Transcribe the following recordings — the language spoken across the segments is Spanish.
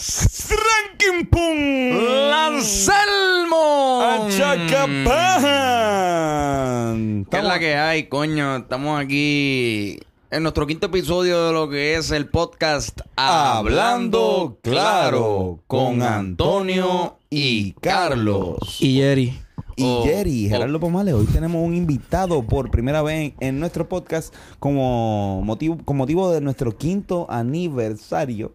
Ranking Pum. ¡Lanselmo! Achacapan. ¿Qué es la que hay, coño? Estamos aquí en nuestro quinto episodio de lo que es el podcast Hablando Claro con Antonio y Carlos. Y Jerry. Y Oh, Jerry, oh. Gerardo Pomales, hoy tenemos un invitado por primera vez en nuestro podcast como motivo, con motivo de nuestro quinto aniversario.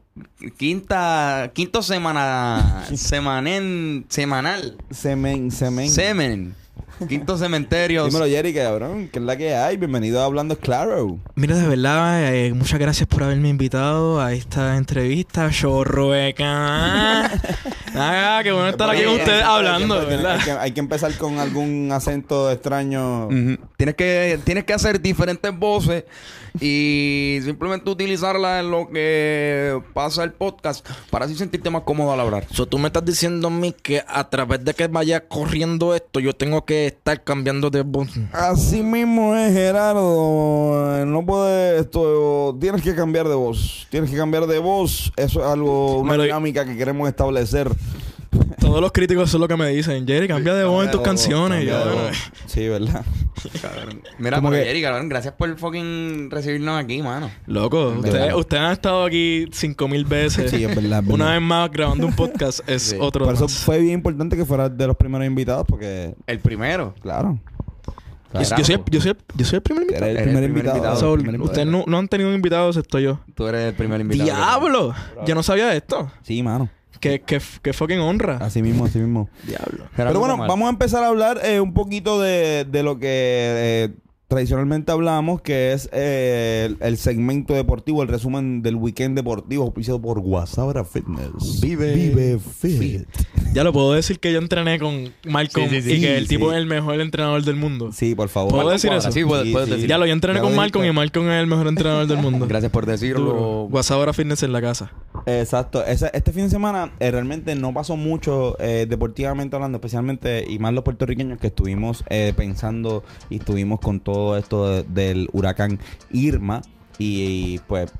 Quinta, quinto semana, semanen, semanal, Semen, semen. semen, quinto cementerio. Dímelo, Jerry, cabrón, que es la que hay. Bienvenido a Hablando Claro. Mira, de verdad, eh, muchas gracias por haberme invitado a esta entrevista. Chorrueca. Ah, qué bueno estar aquí con ustedes hablando, hay que- ¿verdad? Hay que, hay que empezar con algún acento extraño. Tienes que, tienes que hacer diferentes voces y simplemente utilizarlas en lo que pasa el podcast para así sentirte más cómodo al hablar. So, tú me estás diciendo a mí que a través de que vaya corriendo esto, yo tengo que estar cambiando de voz. Así mismo es, Gerardo. No puedes esto. Tienes que cambiar de voz. Tienes que cambiar de voz. Eso es algo, una dinámica que queremos establecer. Todos los críticos son lo que me dicen. Jerry, cambia de voz en tus canciones. Yo, bueno. Sí, ¿verdad? Mira, pero que- Jerry, cabrón, gracias por fucking recibirnos aquí, mano. Loco, ustedes, han estado aquí cinco mil veces. Sí, es verdad, es Una verdad. vez más grabando un podcast es Sí. otro Por eso más. fue bien importante que fueras de los primeros invitados, porque, El primero. claro. Yo, yo soy, yo, soy, yo soy el primer invitado. Eres el primer el primer invitado. primer ustedes invitado. no, no han tenido un invitado excepto yo. Tú eres el primer invitado. ¡Diablo! Yo no sabía esto. Sí, mano. Qué, qué, qué fucking honra. Así mismo, así mismo. Diablo. Gerardo Pero bueno, Pomar. vamos a empezar a hablar eh, un poquito de, de lo que eh, tradicionalmente hablamos, que es eh, el, el segmento deportivo, el resumen del weekend deportivo, auspiciado por Guasabra Fitness. Vive Vive Fit. Ya lo puedo decir que yo entrené con Malcolm Sí, sí, sí. y que el tipo es el mejor entrenador del mundo. Sí, por favor. ¿Puedo decir eso? Sí, puedes, puedes decir. Ya lo, yo entrené con Malcolm y. Malcolm es el mejor entrenador del mundo. Gracias por decirlo. Duro. Guasabra Fitness en la casa. Exacto. Ese- este fin de semana eh, realmente no pasó mucho eh, deportivamente hablando, especialmente y más los puertorriqueños que estuvimos eh, pensando y estuvimos con todo esto de- del huracán Irma y, pues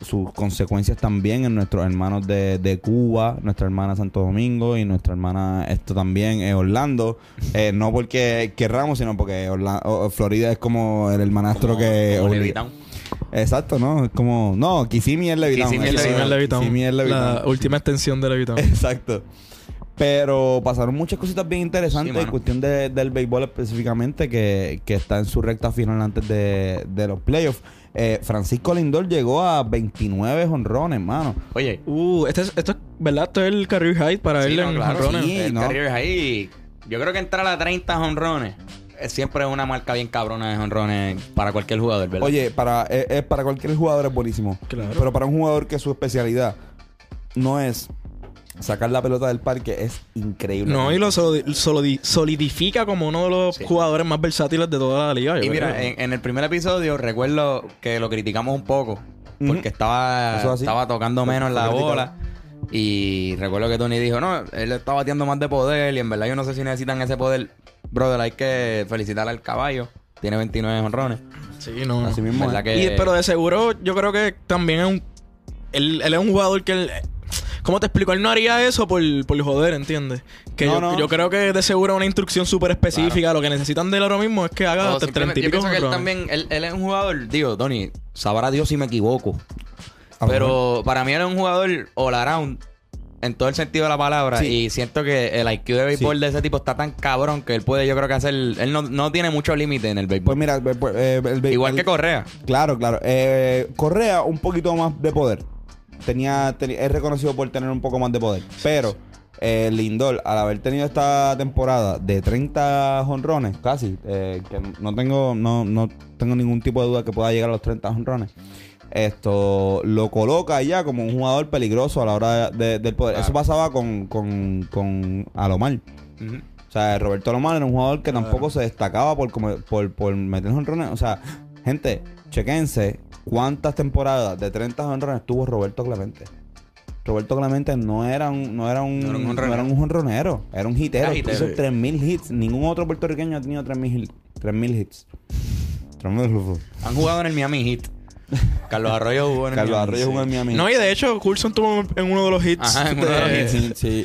sus consecuencias también en nuestros hermanos de, de Cuba, nuestra hermana Santo Domingo y nuestra hermana esto también en Orlando. Eh, no porque querramos, sino porque Orla- o- Florida es como el hermanastro Como- que... como. Exacto, ¿no? Es como... No, Kissimmee es Levitown. Kissimmee es Levitown. Kissimmee es Levitown. La última extensión de Levitown. Exacto. Pero pasaron muchas cositas bien interesantes Sí, en cuestión de- del béisbol específicamente, que, que está en su recta final antes de, de los playoffs. Eh, Francisco Lindor llegó a 29 honrones, mano. Oye. Uh, este es, esto es, ¿verdad? Esto es el career height para sí, él no, en claro, jonrones. sí. el ¿no? career es ahí. Yo creo que entrar a 30 honrones es siempre una marca bien cabrona de honrones para cualquier jugador, ¿verdad? Oye, para, eh, eh, para cualquier jugador es buenísimo. Claro. Pero para un jugador que su especialidad no es sacar la pelota del parque, es increíble. No, y lo solidi- solidi- solidifica como uno de los Sí. jugadores más versátiles de toda la liga. yo Y mira, en, en el primer episodio recuerdo que lo criticamos un poco porque estaba, tocando menos la bola. Y recuerdo que Tony dijo, no, él está bateando más de poder y en verdad yo no sé si necesitan ese poder. Brother, hay que felicitar al caballo. Tiene 29 honrones. Sí, no. Así mismo. ¿Verdad es. que- Y, pero de seguro, yo creo que también es un. Él, él es un jugador que. Él, ¿Cómo te explico? Él no haría eso por, por joder, ¿entiendes? Que No, yo, no. yo creo que de seguro una instrucción súper específica. Lo que necesitan de él ahora mismo es que haga hasta simplemente- 30 y yo pico pienso que él también, él, él es un jugador, digo, Tony, sabrá Dios si me equivoco. A lo Pero para mí él es un jugador all around en todo el sentido de la palabra. Sí. Y siento que el IQ de béisbol Sí. de ese tipo está tan cabrón que él puede, yo creo que hacer. Él no, no tiene mucho límite en el béisbol. Pues mira, eh, pues, eh, el Igual el- que Correa. Claro, claro. Eh, Correa, un poquito más de poder. Tenía, teni- es reconocido por tener un poco más de poder. Pero eh, Lindor, al haber tenido esta temporada de 30 jonrones, casi, eh, que no tengo, no, no tengo ningún tipo de duda que pueda llegar a los 30 jonrones. Esto lo coloca ya como un jugador peligroso a la hora de- de- del poder. Claro. Eso pasaba con, con, con Alomar. O sea, Roberto Alomar era un jugador que tampoco se destacaba por, como- por, por meter jonrones. O sea, gente, chequense cuántas temporadas de 30 jonrones tuvo Roberto Clemente. Roberto Clemente no era un, no era un, No era un no jonronero. era un jonronero, era un hitero. Era hitero. Hizo 3000 hits. Ningún otro puertorriqueño ha tenido 3000 hit- 3000 hits. 3000 hits. Han jugado en el Miami Heat. Carlos Arroyo jugó en el Carlos Miami, Arroyo jugó en Miami. No, y de hecho, Coulson tuvo en uno de los hits. Ajá, en uno de los hits. Sí, sí.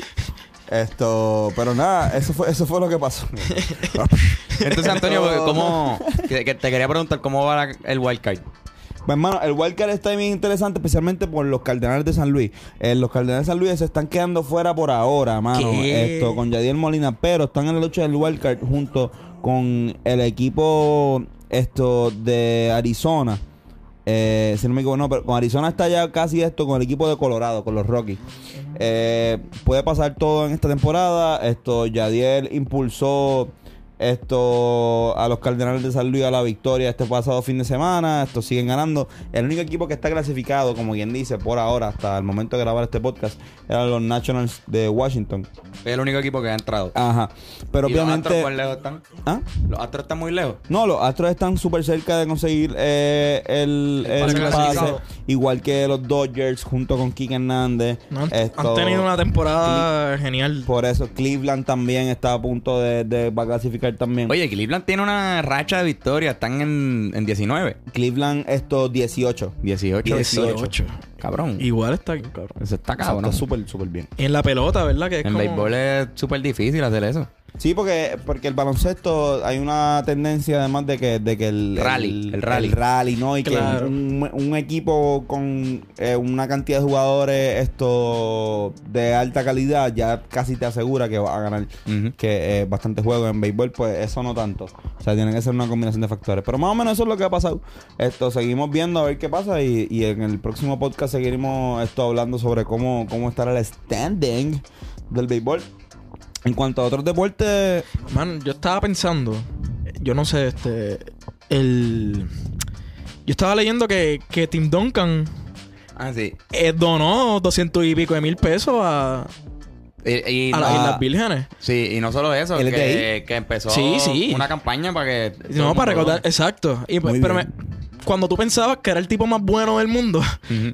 Esto, pero nada, eso fue, eso fue lo que pasó. Entonces, Antonio, ¿cómo...? que, que te quería preguntar, ¿cómo va la- el wild card? Pues, hermano, el wildcard está bien interesante, especialmente por los Cardenales de San Luis. Eh, los Cardenales de San Luis se están quedando fuera por ahora, mano. ¿Qué? Esto, con Yadiel Molina, pero están en la lucha del wildcard junto con el equipo esto de Arizona. Eh, si no me equivoco, no, pero con Arizona está ya casi esto con el equipo de Colorado, con los Rockies. Eh, puede pasar todo en esta temporada. Esto, Yadiel impulsó esto a los Cardenales de San Luis a la victoria este pasado fin de semana. Estos siguen ganando. El único equipo que está clasificado, como quien dice, por ahora, hasta el momento de grabar este podcast, eran los Nationals de Washington. Es el único equipo que ha entrado. Ajá. Pero ¿Y los obviamente. Astros cuán lejos están? ¿Ah? ¿Los Astros están muy lejos? No, los Astros están súper cerca de conseguir eh, el, El el pase igual que los Dodgers junto con Kike Hernández. No, han, Esto- han tenido una temporada genial. Por eso Cleveland también está a punto de, de va a clasificar también. Oye, Cleveland tiene una racha de victorias. Están en, en 19. Cleveland estos 18. 18. 18. Cabrón. Igual está cabrón. Eso está Está cabrón. súper, súper bien. Y en la pelota, ¿verdad? Que es En como- béisbol es súper difícil hacer eso. Sí, porque, porque el baloncesto hay una tendencia además de que, de que el Rally, el rally. rally, ¿no? Y Claro. que un, un equipo con eh, una cantidad de jugadores esto de alta calidad ya casi te asegura que va a ganar que eh, bastante juego en béisbol, pues eso no tanto. O sea, tiene que ser una combinación de factores. Pero más o menos eso es lo que ha pasado. Esto seguimos viendo a ver qué pasa y, y en el próximo podcast seguiremos esto hablando sobre cómo, cómo estará el standing del béisbol. En cuanto a otros deportes, Man, yo estaba pensando, yo no sé, este, el... Yo estaba leyendo que, que Tim Duncan Ah, sí. eh, donó 200 y pico de mil pesos a, Y, y a no- las. Islas Vírgenes. Sí, y no solo eso, ¿Él es de que, que empezó Sí, sí. una campaña para que... No, para recordar, exacto. Y, pues, pero me- cuando tú pensabas que era el tipo más bueno del mundo,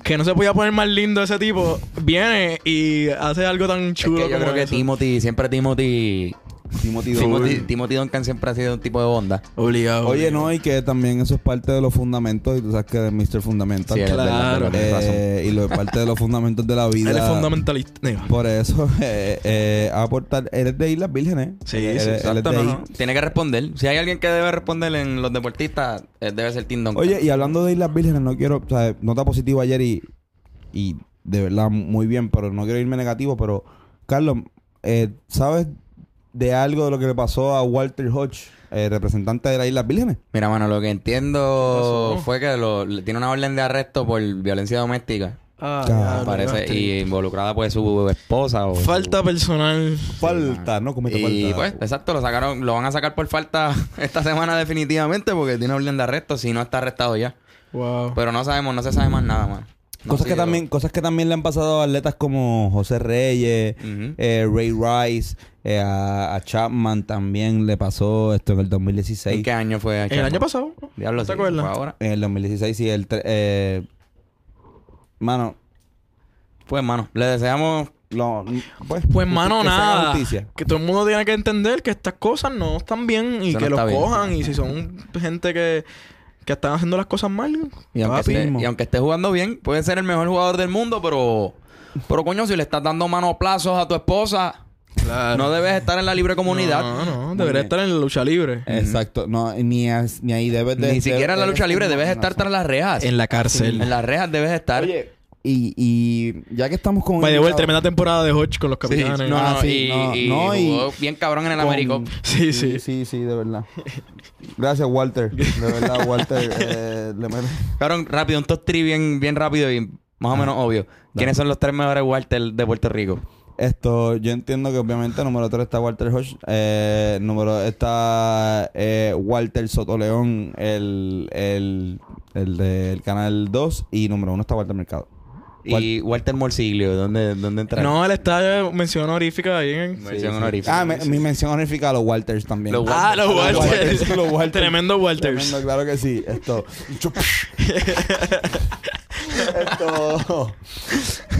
que no se podía poner más lindo ese tipo, viene y hace algo tan Es chulo que yo como creo que. Timothy, siempre Timothy... Timothy Timothy, Doyle. Timothy Duncan siempre ha sido un tipo de bondad. Obligado. Oye, obligado. no, y que también eso es parte de los fundamentos, y tú sabes que es Mr. Fundamental. Sí, Claro. Eh, y lo es parte de los fundamentos de la vida. Él es fundamentalista. Digo, Por eso, eh, eh, aportar. Él es de Islas Vírgenes. Sí, Él- sí, él exacto, es de no. Tiene que responder. Si hay alguien que debe responder en los deportistas, eh, debe ser Tim Duncan. Oye, y hablando de Islas Vírgenes, no quiero, o sea, nota positiva ayer y, y de verdad muy bien, pero no quiero irme negativo, pero Carlos, eh, ¿sabes de algo de lo que le pasó a Walter Hodge, eh, representante de las Islas Vírgenes? Mira, mano, lo que entiendo fue que lo- le- tiene una orden de arresto por violencia doméstica. ah, Claro, parece. no, Y involucrada pues su esposa o... Falta personal. Falta, ¿no? Comete Y falta. pues, exacto, lo sacaron, lo van a sacar por falta esta semana definitivamente porque tiene orden de arresto, si no está arrestado ya. Wow. Pero no sabemos, no se sabe más nada, man. No cosas que también cosas que también le han pasado a atletas como José Reyes, eh, Ray Rice, eh, a, a Chapman también le pasó esto en el 2016. ¿En qué año fue? El año pasado. Diablo, ¿No te sí, acuerdas? ahora. En el 2016 sí, el eh, mano, Pues, mano, le deseamos... lo, pues, Pues, mano, que se haga nada. justicia. Que todo el mundo tiene que entender que estas cosas no están bien y Eso no que los bien. cojan. Y si son gente que, que están haciendo las cosas mal, Y aunque, esté, y aunque esté jugando bien, puede ser el mejor jugador del mundo, pero... Pero, coño, si le estás dando manoplazos a tu esposa, Claro. no debes estar en la libre comunidad. No, no, Muy debería bien. estar en la lucha libre. Exacto, no, ni, ahí debes de Ni siquiera en la lucha libre, debes estar tras las rejas. En la cárcel. En las rejas debes estar. Oye, y, y ya que estamos con way, invitados- tremenda temporada de Hodge con los Sí, capitanes. no, Ah, no, sí, y, no, y no, y- jugó bien cabrón en el con- Américo. Sí, sí. Sí, sí, sí, de verdad. Gracias, Walter. De verdad, Walter. eh, le Cabrón, rápido, un top 3 bien, bien rápido y más o menos obvio. ¿Quiénes son los tres mejores Walter de Puerto Rico? Esto, yo entiendo que obviamente número 3 está Walter Hodge, eh, número está eh, Walter Sotoleón, el, el, el del canal 2, y número 1 está Walter Mercado. Y Walter Morsiglio, ¿dónde, dónde entra? No, él está en mención honorífica ahí en... Mención honorífica. Ah, me- mi mención honorífica a los Walters también. Los Ah, los Los Walters. Los Walters. Tremendo Walters. Tremendo, claro que sí. Esto. Esto.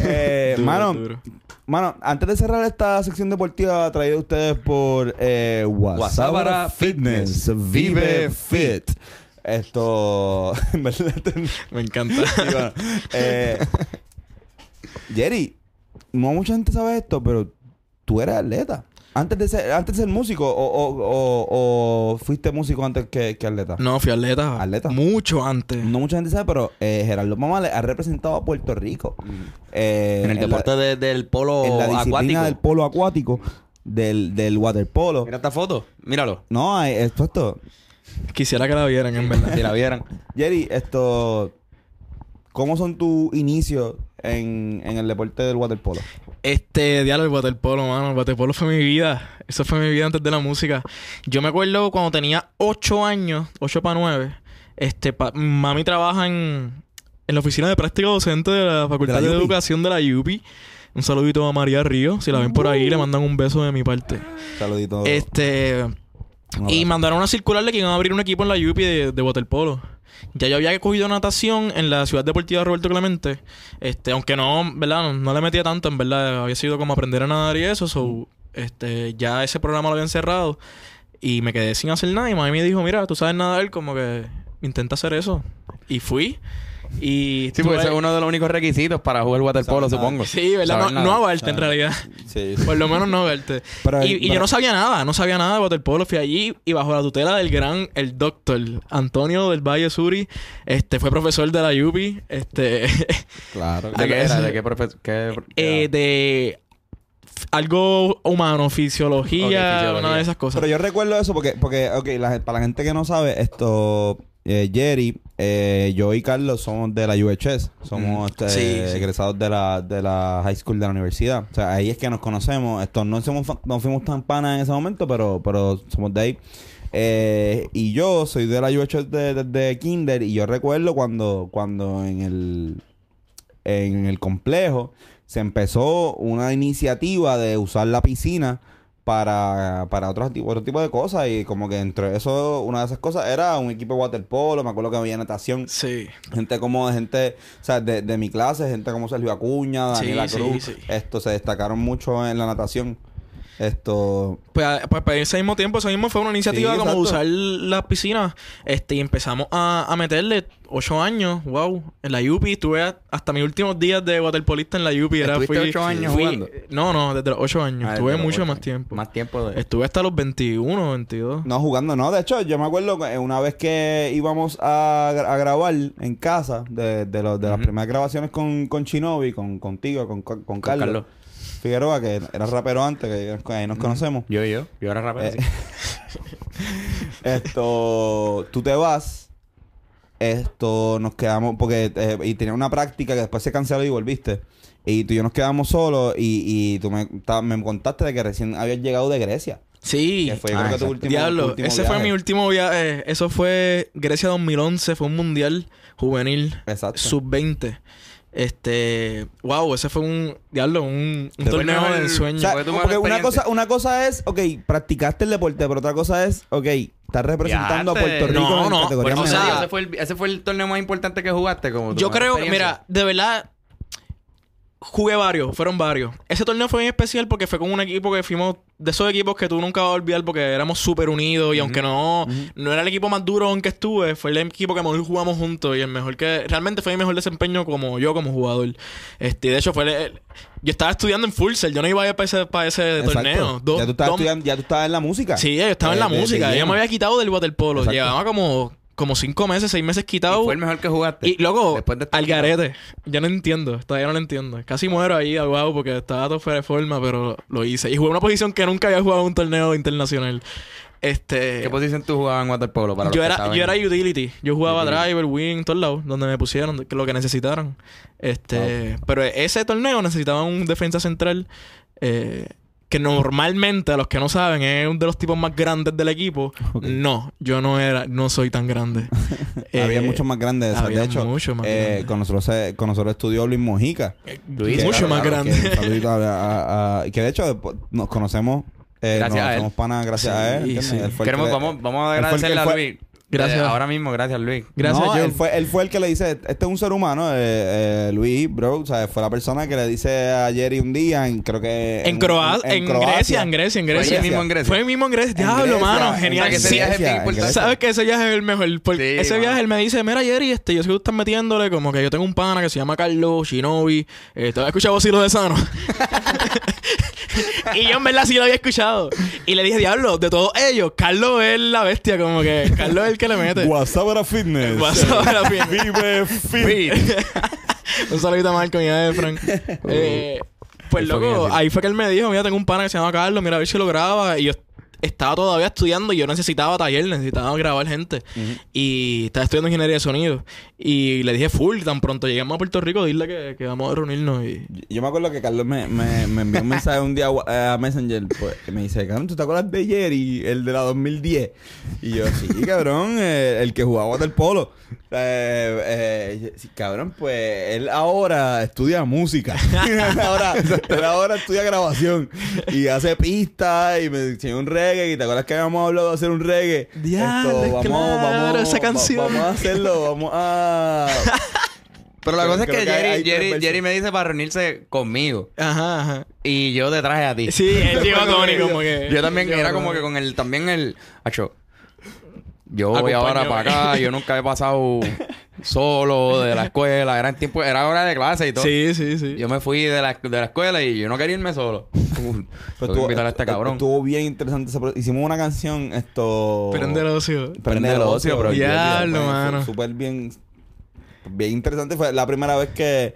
Eh, Duro, mano, duro. mano, antes de cerrar esta sección deportiva traída a ustedes por eh, Guasábara Guasábara Fitness. Fitness. Vive Vive Fit. Esto. en verdad, esto- Me encanta. Sí, bueno, eh, Jerry, no mucha gente sabe esto, pero tú eres atleta. Antes de ser, antes de ser músico, o, o, o- o fuiste músico antes que, que atleta. No, fui atleta. Atleta. Mucho antes. No mucha gente sabe, pero eh, Gerardo Mamales ha representado a Puerto Rico. eh, en el deporte de- del polo en la disciplina acuático. del polo acuático, del, del waterpolo. Mira esta foto. Míralo. No, esto, esto. Quisiera que la vieran, en verdad. Si la vieran. Jerry, esto. ¿Cómo son tus inicios en, en el deporte del waterpolo? Este, diálogo, el waterpolo, mano. El waterpolo fue mi vida. Eso fue mi vida antes de la música. Yo me acuerdo cuando tenía 8 años, 8 para 9. Este, pa- mami trabaja en, en la oficina de práctica docente de la Facultad ¿De la? Educación de la UPI. Un saludito a María Río. Si la ven por ahí, le mandan un beso de mi parte. Saludito. Este. Y mandaron una circular de que iban a abrir un equipo en la UPI de, de waterpolo. Ya yo había cogido natación en la ciudad deportiva Roberto Clemente. Este, aunque no, ¿verdad? No, le metía tanto, en verdad. Había sido como aprender a nadar y eso. So, este, ya ese programa lo habían cerrado. Y me quedé sin hacer nada. Y mami me dijo, mira, tú sabes nadar, como que intenta hacer eso. Y fui. Y Sí, porque ese es uno de los únicos requisitos para jugar waterpolo, supongo. Sí, ¿verdad? No, Saber no nada. aguarte en realidad. Sí. Por lo menos no verte. Pero- y y pero- yo no sabía nada, no sabía nada de waterpolo. Fui allí y bajo la tutela del gran, el doctor Antonio del Valle Suri, este, fue profesor de la UPI, este, Claro. ¿De qué era? ¿De qué profesor? eh, de algo humano, fisiología, una de esas cosas. Pero yo recuerdo eso porque, porque ok, la- para la gente que no sabe, esto, eh, Jerry, eh, yo y Carlos somos de la UHS. Somos este, Sí, sí. egresados de la, de la high school de la universidad. O sea, ahí es que nos conocemos. Esto, no, somos, no fuimos tan panas en ese momento, pero, pero somos de ahí. Eh, y yo soy de la UHS desde de, Kinder y yo recuerdo cuando, cuando en el en el complejo se empezó una iniciativa de usar la piscina para, para otros tipo, otro tipo de cosas y como que entre eso una de esas cosas era un equipo de waterpolo, me acuerdo que había natación, sí. gente como gente, o sea, de, de mi clase, gente como Sergio Acuña, Sí, Daniela sí, Cruz, sí. esto se destacaron mucho en la natación. Esto Pues, a- pues para ese mismo tiempo, eso mismo fue una iniciativa Sí, como usar las piscinas. Este, y empezamos a, a meterle ocho años, wow, en la UPI. Estuve a- hasta mis últimos días de waterpolista en la UPI. Era, ¿Estuviste fui- ocho años fui- jugando? No, no, desde los ocho años. Ah, Estuve mucho más tiempo. Más tiempo de... Estuve hasta los 21, 22. No, jugando no. De hecho, yo me acuerdo que una vez que íbamos a, a grabar en casa, de, de, los- de las primeras grabaciones con, con Shinobi, con, contigo, con, con, con Carlos, Carlos. Figueroa, que era rapero antes, que ahí nos conocemos. Yo, yo. Yo era rapero. Eh, sí. esto, tú te vas, esto, nos quedamos, porque, eh, y tenía una práctica que después se canceló y volviste. Y tú y yo nos quedamos solos y, y tú me, ta- me contaste de que recién habías llegado de Grecia. Sí. Que fue, yo Ah, creo que tu último, Diablo, último ese fue mi último viaje. Eso fue Grecia 2011, fue un mundial juvenil Exacto. sub-20. Este, wow, ese fue un diablo, un, torneo de O ensueño. sea, Porque una cosa, una cosa es, ok, practicaste el deporte, pero otra cosa es, ok, estás representando a. Puerto Rico No, en no, categoría pues, o sea, mundial. ese, fue el, ese fue el torneo más importante que jugaste. Como Yo creo, mira, de verdad, jugué varios, fueron varios. Ese torneo fue bien especial porque fue con un equipo que fuimos de esos equipos que tú nunca vas a olvidar porque éramos súper unidos y aunque no, no era el equipo más duro en que estuve, fue el equipo que mejor jugamos juntos y el mejor que realmente fue mi mejor desempeño como yo como jugador. Este, de hecho fue el- el- yo estaba estudiando en Fulcel, yo no iba a ir para ese, para ese Exacto. torneo. Ya tú estabas estudiando, ya tú estabas en la música. Sí, yo estaba en Eh, la de- de música. Yo me había quitado del waterpolo. Exacto. Llevaba como, como cinco meses, seis meses Y quitado. fue el mejor que jugaste. Y luego, de este al garete. Ya no entiendo. Todavía no lo entiendo. Casi muero ahí ahogado porque estaba todo fuera de forma, pero lo hice. Y jugué una posición que nunca había jugado en un torneo internacional. Este. ¿Qué posición tú jugabas en waterpolo? Para Yo era, yo era utility. Yo jugaba Utility. driver, wing, todos lados, donde me pusieron, lo que necesitaran. Este, pero ese torneo necesitaba un defensa central eh, que normalmente a los que no saben es uno de los tipos más grandes del equipo. No, yo no era, no soy tan grande. había Eh, muchos más grandes. de esas. había de hecho, mucho más eh, con nosotros se- con nosotros estudió Luis Mojica. Luis, Que- mucho más claro, grande. que un saludito a- a- a- que de hecho nos conocemos. Eh, Gracias nos a él. panas gracias Sí, a él. ¿entiendes? sí. Él fue el Queremos, que- vamos, vamos a agradecerle a fue- Luis. Gracias. Eh, ahora mismo, gracias, Luis. Gracias, no, él fue, él fue el que le dice, este es un ser humano, eh, eh, Luis, bro, o sea, fue la persona que le dice a Jerry un día, en, creo que... En, Croa- en, Grecia, en Grecia, en Fue Grecia. ahí mismo en Grecia. Fue ahí mismo en Grecia. En Diablo, mano. En Genial. Que ese Sí. viaje es en importante. ¿Sabes que ese viaje es el mejor? Porque Sí, ese viaje él me dice, mira Jerry, este, yo sé que tú estás metiéndole como que yo tengo un pana que se llama Carlos Shinobi. Eh, ¿Te has escuchado Silo de Sano? y yo en verdad sí lo había escuchado. Y le dije, diablo, de todos ellos, Carlos es la bestia, como que Carlos es el que le mete. Guasabara Fitness. WhatsApp era bien. Vive fit. Un saludito a Marco y a Efran. Eh, pues loco, ahí fue que él me dijo, mira, tengo un pana que se llama Carlos, mira a ver si lo graba. Y yo estaba todavía estudiando y yo necesitaba taller, necesitaba grabar gente. Y estaba estudiando ingeniería de sonido. Y le dije full, tan pronto lleguemos a Puerto Rico, dile que, que vamos a reunirnos y... Yo me acuerdo que Carlos me, me, me envió un mensaje un día a, Messenger. Pues, que me dice, cabrón, ¿tú te acuerdas de Jerry, el de la 2010? Y yo, sí, cabrón, eh, el que jugaba del polo. Eh, eh, sí, cabrón, pues él ahora estudia música. él, ahora, él ahora estudia grabación. Y hace pistas y me enseñó un reggae. ¿Y te acuerdas que habíamos hablado de hacer un reggae? Diablo, claro, esa va- canción. vamos a hacerlo, vamos a... Pero la Creo- cosa es que Jerry, hay Jerry. Jerry me dice para reunirse conmigo. Ajá, ajá. Y yo te traje a ti. Sí, él llegó a Tony como que... Yo también era como que con el... También el... Acho, yo voy ahora para acá. Yo nunca he pasado solo de la escuela. Era en tiempo... Era hora de clase y todo. Sí, sí, sí. Yo me fui de la, de la escuela y yo no quería irme solo. Tengo que invitar a este cabrón. Estuvo bien interesante. ese Hicimos una canción, esto... Prende el ocio. Prende el ocio, bro. Diablo, mano. Súper bien... Bien interesante. Fue la primera vez que...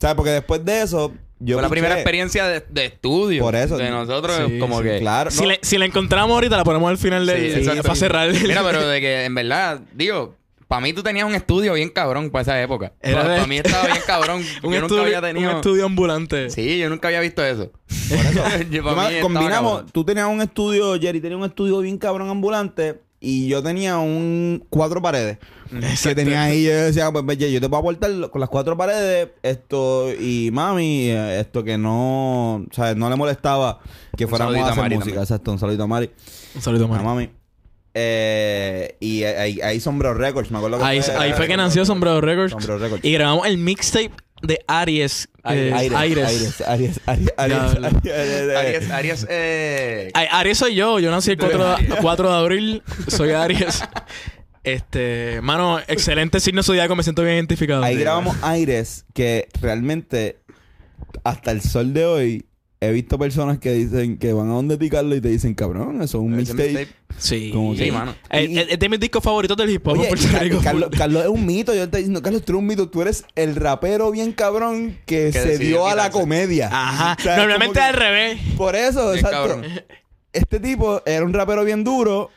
¿Sabes? Porque después de eso... Yo Fue la primera experiencia de, de estudio. Por eso. De nosotros, Sí, como sí, que... Claro. Si, no, le- si la encontramos ahorita, la ponemos al final Sí, del... exacto. para cerrar. el- Mira, pero de que en verdad, digo, para mí tú tenías un estudio bien cabrón para esa época. Era para de- mí estaba bien cabrón. un, yo estudio, nunca había tenido. un estudio ambulante. Sí, yo nunca había visto eso. Por eso. Yo, para mí combinamos, cabrón. tú tenías un estudio, Jerry tenía un estudio bien cabrón ambulante y yo tenía un cuatro paredes. Que tenía ahí, yo decía, pues Jerry, yo te puedo aportar lo- con las cuatro paredes esto y mami, esto que no, o sea, no le molestaba que fuéramos saludito a a hacer música. también. Exacto, un saludito a Mari. Un saludo, A Mari. mami. Eh, y ahí, ahí Sombrero Records, me acuerdo que Ahí, ahí fue que nació Sombrero Records. Sombrero Records. Y grabamos el mixtape de Aries. Aries, Aries, Aries. Aries, Aries, Aries, eh... Ay, Aries soy yo. Yo nací el Tú eres 4 de, Aries. 4 de abril. Soy Aries. Este, mano, excelente signo zodiaco. Me siento bien identificado. Ahí grabamos Aires que realmente hasta el sol de hoy he visto personas que dicen que van a donde ti Carlos y te dicen, cabrón, eso es un mixtape. Sí. Como Sí, mano. Eh, Y- eh, Es de mis discos favoritos del hip hop Oye, Puerto Rico. Carlos, Carlos es un mito. Yo te estoy diciendo, Carlos, tú eres un mito. Tú eres el rapero bien cabrón que, Que se decidió dio a la quitarse. comedia. Ajá. O sea, Normalmente como al revés. Por eso, Bien exacto. cabrón. Este tipo era un rapero bien duro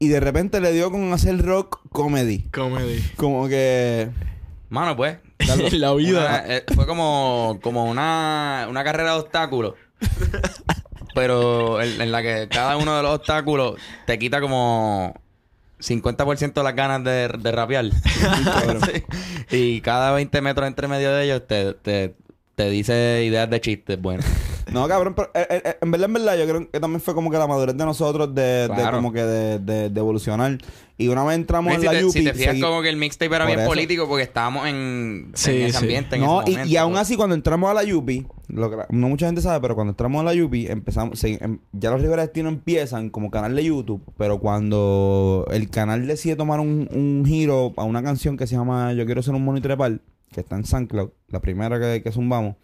y de repente le dio con hacer rock comedy. Comedy. Como que... Mano, pues. La vida. Una- eh, fue como, como una, una carrera de obstáculos. pero en, en la que cada uno de los obstáculos te quita como 50% de las ganas de, de rapear. Sí. Y cada 20 metros entre medio de ellos te, te, te dice ideas de chistes buenos. No, cabrón, pero eh, eh, eh, en verdad, en verdad, yo creo que también fue como que la madurez de nosotros de, de como que de, de, de evolucionar. Y una vez entramos en si, la te, Yupi... si te fijas como que el mixtape era Por bien eso. político porque estábamos en, Sí, en ese sí. ambiente. En No, ese y, momento. y aún así cuando entramos a la Yupi, lo que la- no mucha gente sabe, pero cuando entramos a la Yupi, empezamos, se- em- ya los Rivera Destino empiezan como canal de YouTube, pero cuando el canal decide tomar un, un giro a una canción que se llama Yo quiero ser un monitor que está en SoundCloud, la primera que, que zumbamos,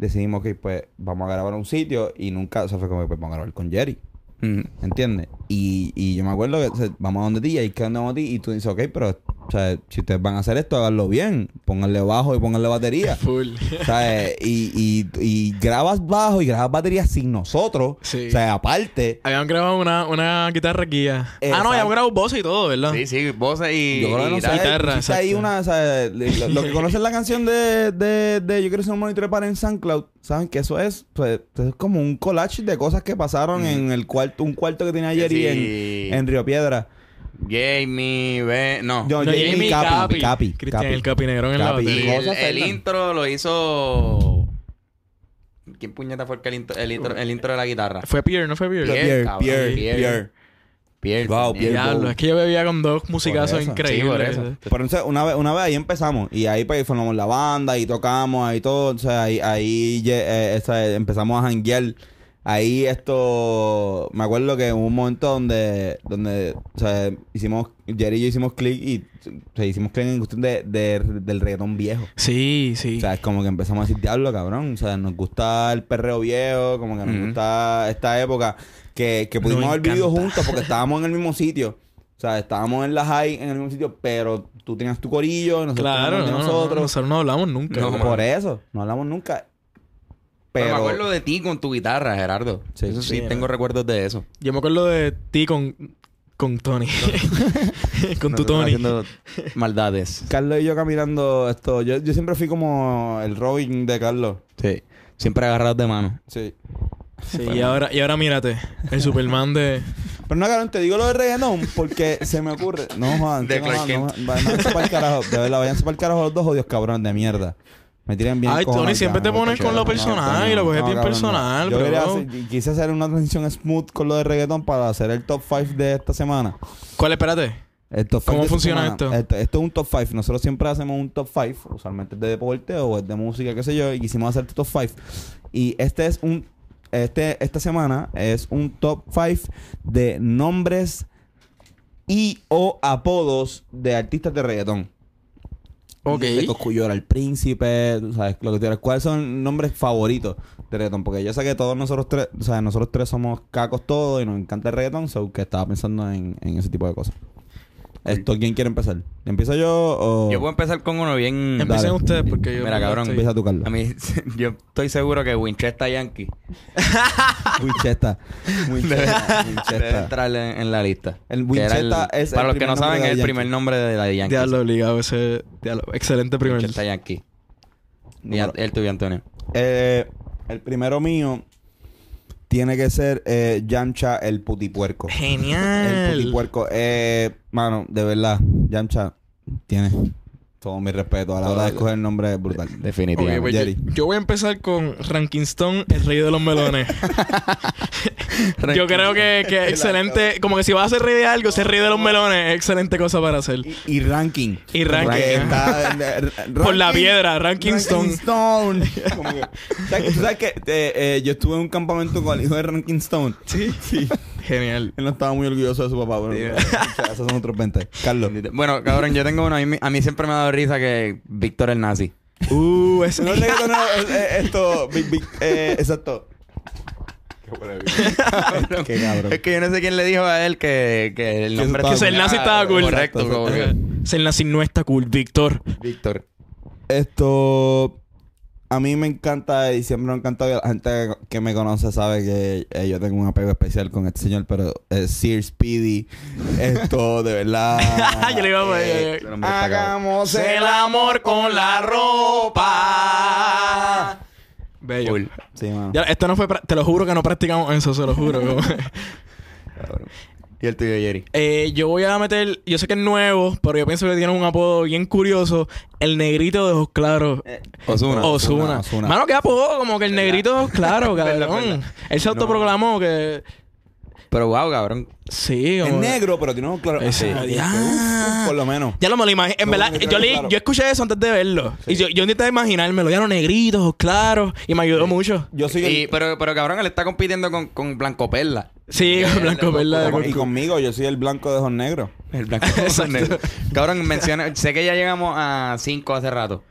decidimos que pues vamos a grabar a un sitio y nunca, o sea, fue como pues vamos a grabar con Jerry. ¿Entiendes? Y, y yo me acuerdo que o sea, vamos a donde ti y ahí que andamos a ti y tú dices, ok, pero o sea, si ustedes van a hacer esto, háganlo bien. Pónganle bajo y pónganle batería. Full. o sea, y, y, y grabas bajo y grabas batería sin nosotros. Sí. O sea, aparte. Habían grabado una, una guitarra guía. Ah, no, habían grabado voces y todo, ¿verdad? Sí, sí, voces y, Yo creo que no y sé, tal. guitarra, ahí una, o sea, lo, lo que conocen la canción de, de, de Yo quiero ser un monitor para en SoundCloud, saben que eso es, pues, es como un collage de cosas que pasaron en el cuarto, un cuarto que tenía Jerry Sí. en, en Río Piedra. Jamie, Ben, no. Jamie Jamie Capi, Capi. Capi, Cristian, Capi. el Capi Negrón en la batería. el, el intro lo hizo. ¿Quién puñeta fue el que el intro, el intro, el intro de la guitarra? Fue Pierre, ¿no fue Pierre? Pierre, Pierre, cabrón, Pierre, Pierre. Pierre. Pierre. Wow. Pierre. Diablo, es que yo bebía con dos musicazos eso. increíbles. Sí, por eso. Pero entonces, una vez, una vez ahí empezamos. Y ahí pues formamos la banda y tocamos ahí todo. O sea, ahí, eh, esa- empezamos a janguear. Ahí esto... Me acuerdo que hubo un momento donde... Donde, o sea, hicimos... Jerry y yo hicimos click y... O sea, hicimos click en cuestión de, de- del reggaetón viejo. Sí, sí. O sea, es como que empezamos a decir, diablo, cabrón. O sea, nos gusta el perreo viejo, como que nos gusta esta época que, que pudimos Nos haber vivido juntos porque estábamos en el mismo sitio. O sea, estábamos en la high en el mismo sitio, pero tú tenías tu corillo, nosotros claro, teníamos no, nosotros. nosotros no hablamos nunca. No. Por eso, no hablamos nunca. Pero, Pero, me acuerdo de ti con tu guitarra, Gerardo. Sí, eso sí, sí, tengo recuerdos de eso. Yo me acuerdo de ti con, con Tony. con tu Tony. Haciendo maldades. Carlos y yo caminando esto, yo, yo siempre fui como el Robin de Carlos. Sí. Siempre agarrados de mano. Sí. Sí, y ahora, y ahora mírate. El Superman de. Pero no, cabrón, te digo lo de reggaetón porque se me ocurre. No, Juan, De no, no, váyanse para el carajo. De verdad, váyanse para el carajo los dos odios cabrones de mierda. Me tiran bien Ay, Tony, siempre te pones con lo personal y lo coges bien personal. Yo bro. quería hacer- quise hacer una transición smooth con lo de reggaetón para hacer el top 5 de esta semana. ¿Cuál? Espérate. El top five ¿Cómo funciona esto? Esto es un top 5. Nosotros siempre hacemos un top 5. Usualmente es de deporte o es de música, qué sé yo. Y quisimos hacer este top 5. Y este es un... Este, esta semana es un top 5 de nombres y o apodos de artistas de reggaetón. Ok. De Coscullo el príncipe, sabes, lo que tú quieras. ¿Cuáles son nombres favoritos de reggaetón? Porque yo sé que todos nosotros tres, o sea, nosotros tres somos cacos todos y nos encanta el reggaetón, so que estaba pensando en, en ese tipo de cosas. Esto, ¿quién quiere empezar? ¿Empiezo yo o...? Yo puedo empezar con uno bien... Empiecen Dale. ustedes porque yo. Mira, cabrón, estoy- Empieza tú, Carlos. A mí, yo estoy seguro que Winchester Yankee Winchester. Winchester. debe Winchester. entrar en, en la lista. El Winchester es el Para los que no saben, es el primer nombre de la Yankee. Diablo obligado ese. Diablo. Excelente primer. Winchester Yankee. Y el tuyo, Antonio. Eh, el primero mío tiene que ser eh, Yamcha el putipuerco. El Genial. putipuerco. Eh, mano, de verdad, Yamcha tiene todo mi respeto. A la hora de escoger el nombre es brutal. Definitivamente. pues yo, Jerry. yo voy a empezar con Ranking Stone, el rey de los melones. yo creo que, que excelente, como que si vas a ser rey de algo, ser rey de los melones es excelente cosa para hacer. Y, y ranking. Y ranking, está- Por la ranking- piedra, Ranking Stone. Stone. Como que- ¿sabes, sabes que eh, eh, yo estuve en un campamento con el hijo de Ranking Stone. Sí, sí. Genial. Él no estaba muy orgulloso de su papá. Bueno, esos son otros 20. Carlos. Bueno, cabrón, yo tengo uno. A mí, a mí siempre me ha dado risa que Víctor el nazi. Uh, ese. No reggaetonero, es- es- esto, big, big, eh, exacto. Qué cabrón. Es que yo no sé quién le dijo a él que, que el nombre... estaba Que ser nazi estaba cool. Correcto. Como que-. Ser nazi no está cool, Víctor. Víctor. Esto. A mí me encanta y siempre me ha encantado. La gente que me conoce sabe que eh, yo tengo un apego especial con este señor, pero eh, Sir Speedy. Esto, de verdad. Yo le iba a eh, cabrón. hagamos el amor con la ropa. Bello. Cool. Sí, mano. Ya, esto no fue... Te lo juro que no practicamos eso, se lo juro. Y el tuyo, Jerry. Eh, yo voy a meter... Yo sé que es nuevo, pero yo pienso que tiene un apodo bien curioso. El negrito de ojos claros. Osuna. Osuna. Ozuna. Mano, que apodo como que el negrito de ojos claros, cabrón. verdad. Él se autoproclamó que... Pero wow, cabrón. Sí, Es como... negro, pero tiene ojos claros. Ah, ya. Por lo menos. Ya no me lo imagino. En No, verdad, yo, leí- claro. yo escuché eso antes de verlo. Y yo, yo intenté imaginármelo. Ya los negritos, ojos claros. Y me ayudó mucho. Yo soy el- Y, pero, pero cabrón, él está compitiendo con, con Blanco Perla. Sí, El blanco, de- ¿verdad? y Con- conmigo, yo soy el blanco de ojos negros. El Blanco Perla. cabrón, menciona... Sé que ya llegamos a cinco hace rato.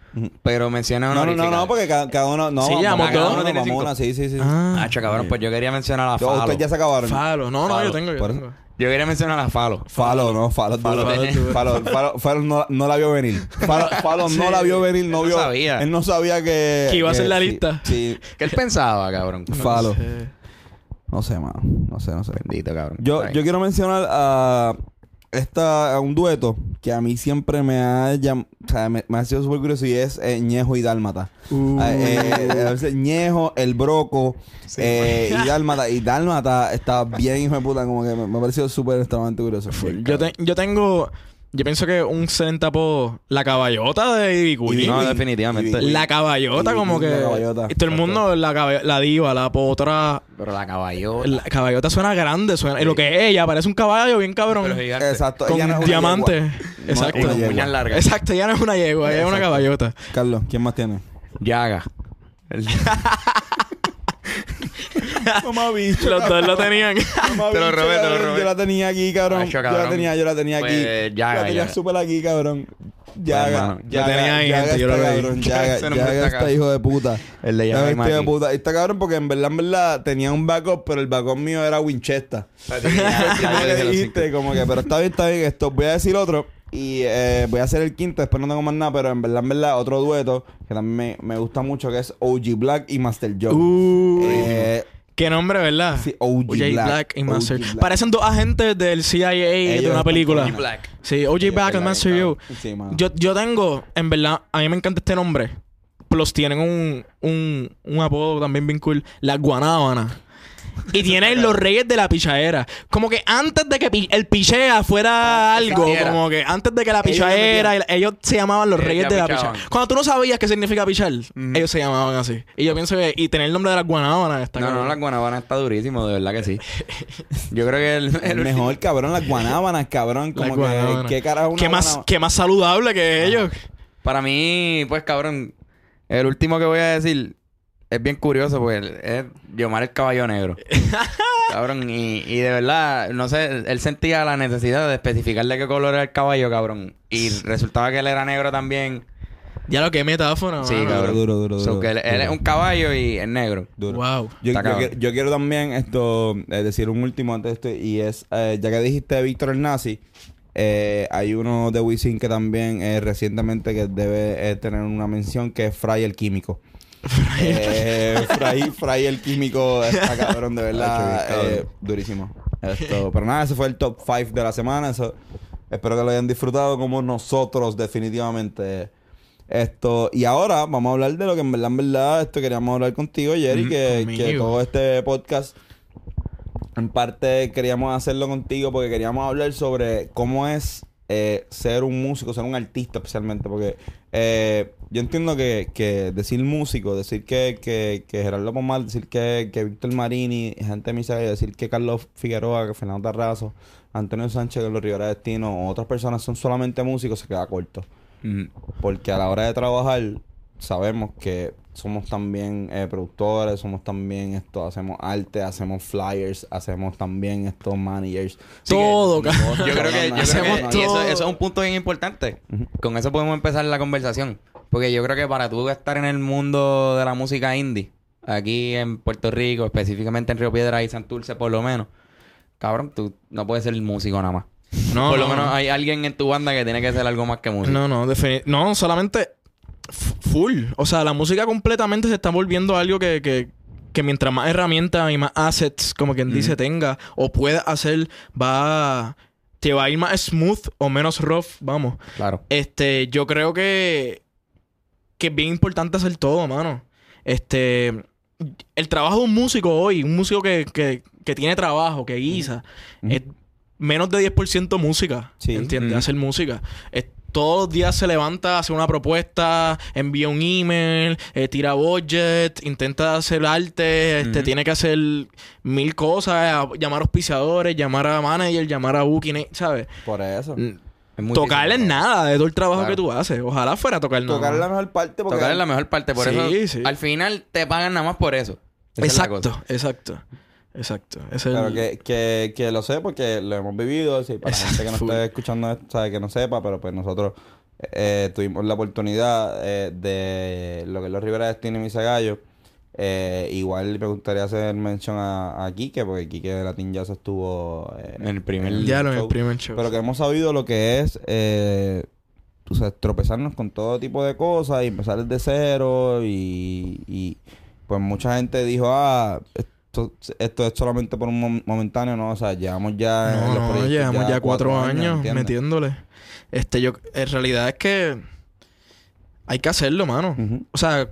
Pero menciona No, no, no, no, porque cada, cada uno. No, Sí, vamos, llevamos cada uno, Tiene vamos cinco. una, sí, sí, sí. Ah. Hacho, cabrón, pues yo quería mencionar a Falo. Ustedes ya se acabaron. Falo. No, no, Falo. yo tengo, yo Por tengo. Yo quería mencionar a la Falo. Falo, no, Falo, Falo Falo, Falo, Falo no, no la vio venir. Falo, Falo no la vio venir, no Él no vio. sabía. Él no sabía que. Que iba a ser la lista. Sí, ¿Qué él pensaba, cabrón? Falo. Sí. No sé, mano. No sé, no sé. Bendito, cabrón. Yo, yo quiero mencionar a esta a un dueto que a mí siempre me ha llam- o sea, me, me ha sido súper curioso y es eh, Ñejo y Dálmata. Uh. Ah, eh, a veces Ñejo, el Broco eh, y Dálmata. Y Dálmata está bien hijo de puta, como que me, me ha parecido súper extremadamente curioso. Yo, te- yo tengo yo pienso que un excelente apodo, la caballota de Ivy Queen. No, definitivamente. La caballota, Ivy como que. la caballota. y todo el mundo, la, la diva, la potra. Pero la caballota. La caballota suena grande, suena. y Lo que es ella, parece un caballo bien cabrón. Pero gigante. Exacto. con ella no diamantes. yegua. Exacto. Con uñas largas. Exacto, ella no es una yegua, ella es una caballota. Carlos, ¿quién más tiene? Llaga. Mamá bicho. Los dos lo tenían. Mamá Te lo robé, te lo cabrón. robé. Yo la tenía aquí, cabrón. Acho, Yo la cabrón. tenía, yo la tenía aquí. Pues, yo la tenía súper aquí, cabrón. Yaga, yo Yaga, tenía ahí, Yaga gente, yo está lo cabrón. Yaga, Yaga está cabrón. hijo de puta. El de Yaga hijo de puta. Y está cabrón porque en verdad, en verdad, tenía un backup, pero el backup mío era Winchester. Como que dijiste, como que, pero está bien, está bien. Esto, voy a decir otro. Y eh, voy a hacer el quinto, después no tengo más nada, pero en verdad, en verdad, otro dueto que también me, me gusta mucho, que es OG Black y Master Joe. Uh, Eh, qué nombre, ¿verdad? sí, OG, OJ Black, Black. y Master. OG Black. Parecen dos agentes del CIA de Ellos una película. con- Black. Sí, OJ Sí, Black y Master. Sí, mano. Yo, yo tengo, en verdad, a mí me encanta este nombre. Plus tienen un, un, un apodo también bien cool. Las guanábanas. Y tienen los reyes de la pichadera. Como que antes de que pi- el pichea fuera algo, Pichadera. como que antes de que la pichadera, ellos, ellos se llamaban los Ellos reyes de la pichadera. Cuando tú no sabías qué significa pichar, ellos se llamaban así. Y yo pienso que, y tener el nombre de las guanábanas está No, no, cabrón. la guanabana está durísimo, de verdad que sí. Yo creo que el, El el mejor, cabrón, las guanábanas, cabrón. Las Como que, guanábanas. ¿qué carajo ¿Qué más, guanábana? qué más saludable que ellos. Para mí, pues cabrón, el último que voy a decir es bien curioso, pues es Diomar el caballo negro. cabrón, y, y de verdad, no sé, él sentía la necesidad de especificarle qué color era el caballo, cabrón. Y resultaba que él era negro también. Ya lo que es metáfora, Sí, mano. cabrón. Duro, duro, duro, So, duro, que él, es un caballo y es negro. Duro. Wow. Yo, quiero, yo quiero también esto, eh, decir un último antes de esto, y es, eh, ya que dijiste Víctor el Nazi, eh, hay uno de Wisin que también eh, recientemente que debe eh, tener una mención, que es Fry el Químico. Eh, Fry, Fry el Químico está cabrón, de verdad, bien eh, durísimo. Esto, pero nada, ese fue el top 5 de la semana, eso, espero que lo hayan disfrutado como nosotros definitivamente. Esto, y ahora vamos a hablar de lo que en verdad, en verdad, esto queríamos hablar contigo, Jerry, Mm, que, todo este podcast, en parte queríamos hacerlo contigo porque queríamos hablar sobre cómo es eh, ser un músico, ser un artista especialmente, porque eh, yo entiendo que, que decir músico, decir que, que, que Gerardo Pomar, decir que, que Víctor Marini, gente de Misa, decir que Carlos Figueroa, que Fernando Tarrazo, Antonio Sánchez, Carlos Rivera Destino, o otras personas son solamente músicos, se queda corto. Porque a la hora de trabajar sabemos que somos también eh, productores, somos también esto, hacemos arte, hacemos flyers, hacemos también estos managers. Todo. Yo creo que, yo creo que- y eso, eso es un punto bien importante. Con eso podemos empezar la conversación. Porque yo creo que para tú estar en el mundo de la música indie, aquí en Puerto Rico, específicamente en Río Piedra y Santurce por lo menos, cabrón, tú no puedes ser músico nada más. No, por lo no, menos no. hay alguien en tu banda que tiene que ser algo más que música. No, no, no, solamente full. O sea, la música completamente se está volviendo algo que, que, que mientras más herramientas y más assets, como quien dice, tenga o pueda hacer, va. Te va a ir más smooth o menos rough, vamos. Claro. Este, yo creo que. Que es bien importante hacer todo, mano. Este. El trabajo de un músico hoy, un músico que, que, que tiene trabajo, que guisa, es menos de 10% música. Sí. ¿Entiendes? Hacer música. Es- todos los días se levanta, hace una propuesta, envía un email, eh, tira budget, intenta hacer arte, este, tiene que hacer mil cosas, a- llamar a auspiciadores, llamar a manager, llamar a booking, ¿sabes? Por eso. Mm, Es nada de todo el trabajo Claro. que tú haces. Ojalá fuera tocar nada. Tocar la mejor parte porque... Tocar es la mejor parte. Por Sí, eso, sí. al final te pagan nada más por eso. Esa es la Exacto, cosa. exacto. Exacto. Es el- Pero que, que, que lo sé porque lo hemos vivido. Sí, para la gente que no esté escuchando esto, sabe que no sepa, pero pues nosotros eh, tuvimos la oportunidad eh, de lo que es los Rivera Destino y Misa Gallo. Eh, igual me gustaría hacer mención a, a Quique, porque Quique de Latin Jazz estuvo eh, En el primer- Ya lo en el show. primer show. Pero que hemos sabido lo que es eh, tropezarnos con todo tipo de cosas y empezar desde cero. Y, y, pues mucha gente dijo, ah, esto, esto es solamente por un mom- momentáneo, ¿no? O sea, llevamos ya. en No, los no, proyectos llevamos ya, cuatro, años, metiéndole. Este, yo, en realidad es que hay que hacerlo, mano. O sea,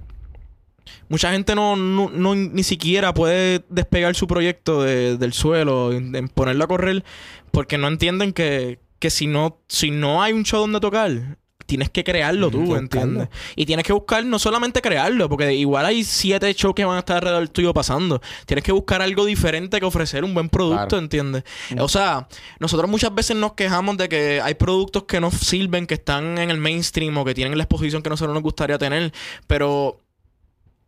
mucha gente no, no, no ni siquiera puede despegar su proyecto de- del suelo, en, ponerlo a correr, porque no entienden que, que si no, si no hay un show donde tocar, tienes que crearlo tú, que ¿entiendes? Y tienes que buscar no solamente crearlo, porque igual hay siete shows que van a estar alrededor tuyo pasando. Tienes que buscar algo diferente que ofrecer un buen producto, Claro. ¿entiendes? O sea, nosotros muchas veces nos quejamos de que hay productos que no sirven, que están en el mainstream o que tienen la exposición que nosotros nos gustaría tener, pero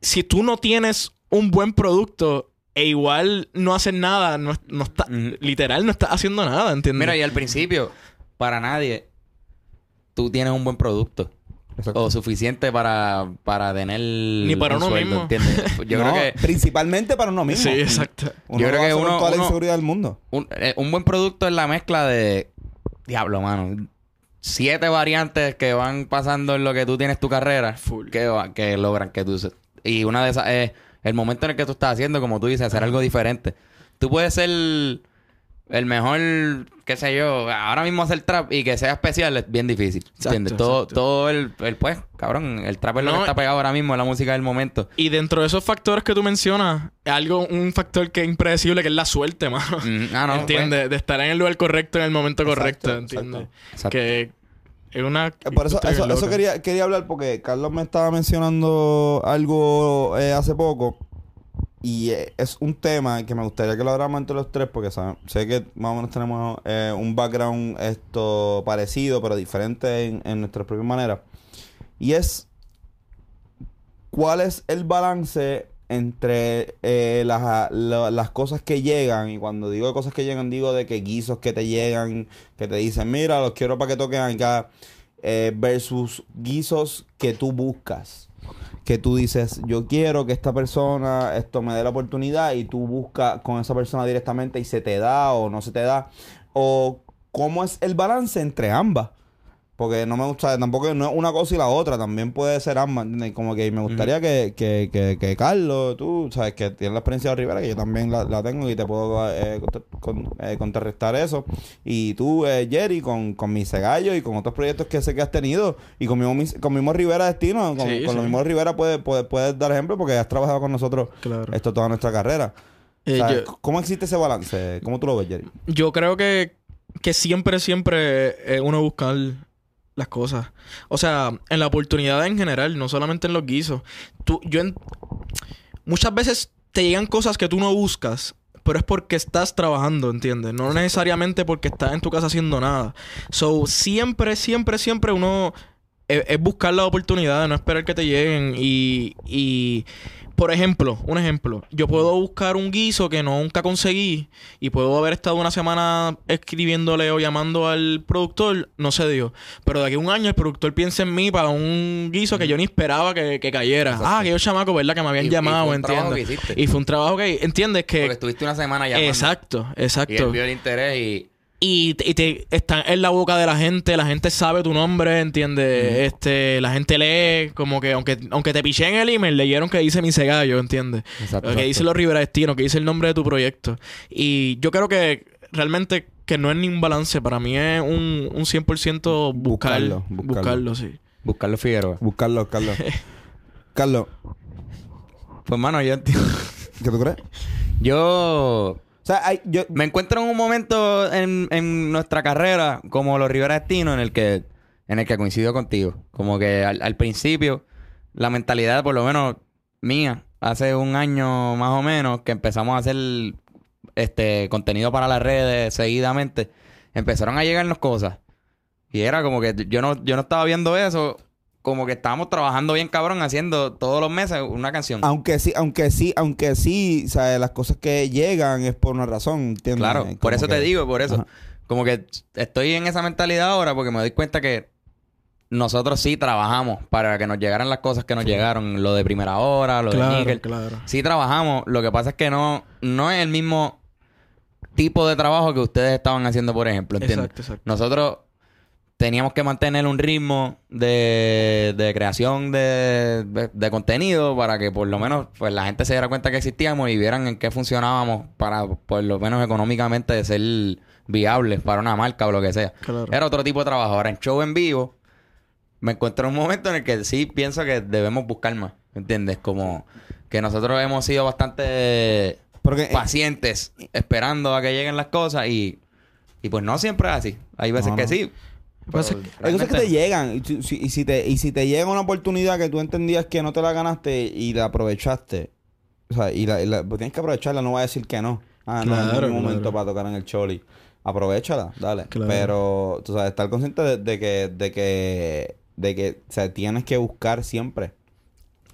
si tú no tienes un buen producto e igual no haces nada, no, no está, literal no estás haciendo nada, ¿entiendes? Mira, y al principio, para nadie, tú tienes un buen producto. Exacto. O suficiente para, para tener. Ni para un uno sueldo, mismo. ¿entiendes? Yo No, creo que Principalmente para uno mismo. Sí, exacto. Uno Yo creo que uno- toda la uno- inseguridad del mundo. un, eh, un buen producto es la mezcla de. Diablo, mano. Siete variantes que van pasando en lo que tú tienes tu carrera. Full. Que, que logran que tú. Y una de esas es el momento en el que tú estás haciendo, como tú dices, hacer algo diferente. Tú puedes ser el mejor, qué sé yo, ahora mismo hacer trap y que sea especial es bien difícil. Exacto, ¿Entiendes? Todo, exacto. todo el, el, pues, cabrón, el trap es lo que está pegado ahora mismo, es la música del momento. Y dentro de esos factores que tú mencionas, algo, un factor que es impredecible, que es la suerte, mano. Mm, ah, no, ¿Entiendes? De estar en el lugar correcto en el momento Exacto, correcto, ¿entiendes? Exacto. Que es una... Eh, Por eso, eso, quería, quería hablar porque Carlos me estaba mencionando algo eh, hace poco y eh, es un tema que me gustaría que lo habláramos entre los tres porque sé que más o menos tenemos eh, un background esto parecido pero diferente en, en nuestras propias maneras. Y es cuál es el balance entre eh, las, la- las cosas que llegan y cuando digo cosas que llegan digo de que guisos que te llegan que te dicen mira los quiero para que toquen acá eh, versus guisos que tú buscas. Que tú dices yo quiero que esta persona esto me dé la oportunidad y tú buscas con esa persona directamente y se te da o no se te da. O cómo es el balance entre ambas porque no me gusta, tampoco no es una cosa y la otra, también puede ser ambas, ¿entiendes? Como que me gustaría que, que, que, que Carlos, tú, sabes, que tienes la experiencia de Rivera, que yo también la, la tengo y te puedo eh, con- eh, contrarrestar eso. Y tú, eh, Jerry, con, con mi Segallo y con otros proyectos que sé que has tenido, y con mismo, mis- con mismo Rivera Destino, con, Sí, con lo mismo Rivera puedes puede, puedes dar ejemplo porque has trabajado con nosotros Claro. esto toda nuestra carrera. Eh, O sea, yo- ¿Cómo existe ese balance? ¿Cómo tú lo ves, Jerry? Yo creo que, que siempre, siempre es uno buscar las cosas. O sea, en la oportunidad en general, no solamente en los guisos. Tú, yo en- Muchas veces te llegan cosas que tú no buscas, pero es porque estás trabajando, ¿entiendes? No necesariamente porque estás en tu casa haciendo nada. So, siempre, siempre, siempre uno... Es, es buscar la oportunidad, no esperar que te lleguen y... y por ejemplo, un ejemplo, yo puedo buscar un guiso que nunca conseguí y puedo haber estado una semana escribiéndole o llamando al productor, no se dio. Pero de aquí a un año el productor piensa en mí para un guiso que yo ni esperaba que, que cayera. Exacto. Ah, aquellos chamacos, ¿verdad? Que me habían Y- llamado, ¿entiendes? que. Y fue un trabajo que, ¿entiendes? Porque Que... estuviste una semana llamando. Exacto, Y él exacto. vio el interés y... Y, te- y te están en la boca de la gente, la gente sabe tu nombre, ¿entiendes? Este, la gente lee, como que aunque, aunque te piché en el email, leyeron que dice mi cegallo, ¿entiendes? Exacto. que dice los Rivera Destino, que dice el nombre de tu proyecto. Y yo creo que realmente que no es ni un balance, para mí es un, un 100% buscar, Buscarlo, buscarlo, buscarlo. sí. Buscarlo Figueroa. Buscarlo, Carlos. Carlos, Pues, mano, yo entiendo. ¿qué tú crees? Yo... O sea, yo, Me encuentro en un momento en, en nuestra carrera, como los Rivera Destino, en el que, en el que coincido contigo. Como que al, al principio, la mentalidad, por lo menos mía, hace un año más o menos, que empezamos a hacer este contenido para las redes seguidamente, empezaron a llegarnos cosas. Y era como que yo no, yo no estaba viendo eso, como que estábamos trabajando bien cabrón, haciendo todos los meses una canción. aunque sí, aunque sí, aunque sí, sea, las cosas que llegan es por una razón, ¿entiendes? Claro, Como por eso que- te digo, por eso. Ajá. Como que estoy en esa mentalidad ahora porque me doy cuenta que nosotros sí trabajamos para que nos llegaran las cosas que nos llegaron. Lo de primera hora, lo de níquel. claro. Sí trabajamos. Lo que pasa es que no, no es el mismo tipo de trabajo que ustedes estaban haciendo, por ejemplo. ¿entiendes? Exacto, exacto. Nosotros teníamos que mantener un ritmo de, de creación de, de- de contenido para que por lo menos pues la gente se diera cuenta que existíamos y vieran en qué funcionábamos para por lo menos económicamente ser viables para una marca o lo que sea. Claro. Era otro tipo de trabajo. Ahora en show en vivo me encuentro en un momento en el que sí pienso que debemos buscar más. ¿Entiendes? Como que nosotros hemos sido bastante Porque, eh, pacientes esperando a que lleguen las cosas y Y pues no siempre es así. Hay veces No, que no. sí. Pasa pero que- Hay cosas que te llegan. Y, si- si- y si te, y si te llega una oportunidad que tú entendías que no te la ganaste y la aprovechaste, o sea, y la, y la- pues tienes que aprovecharla, no va a decir que no. Ah, no, no es mi momento claro. para tocar en el choli. Aprovechala, dale. Claro. Pero, tú sabes, estar consciente de, de que, de que, de que, o sea, tienes que buscar siempre.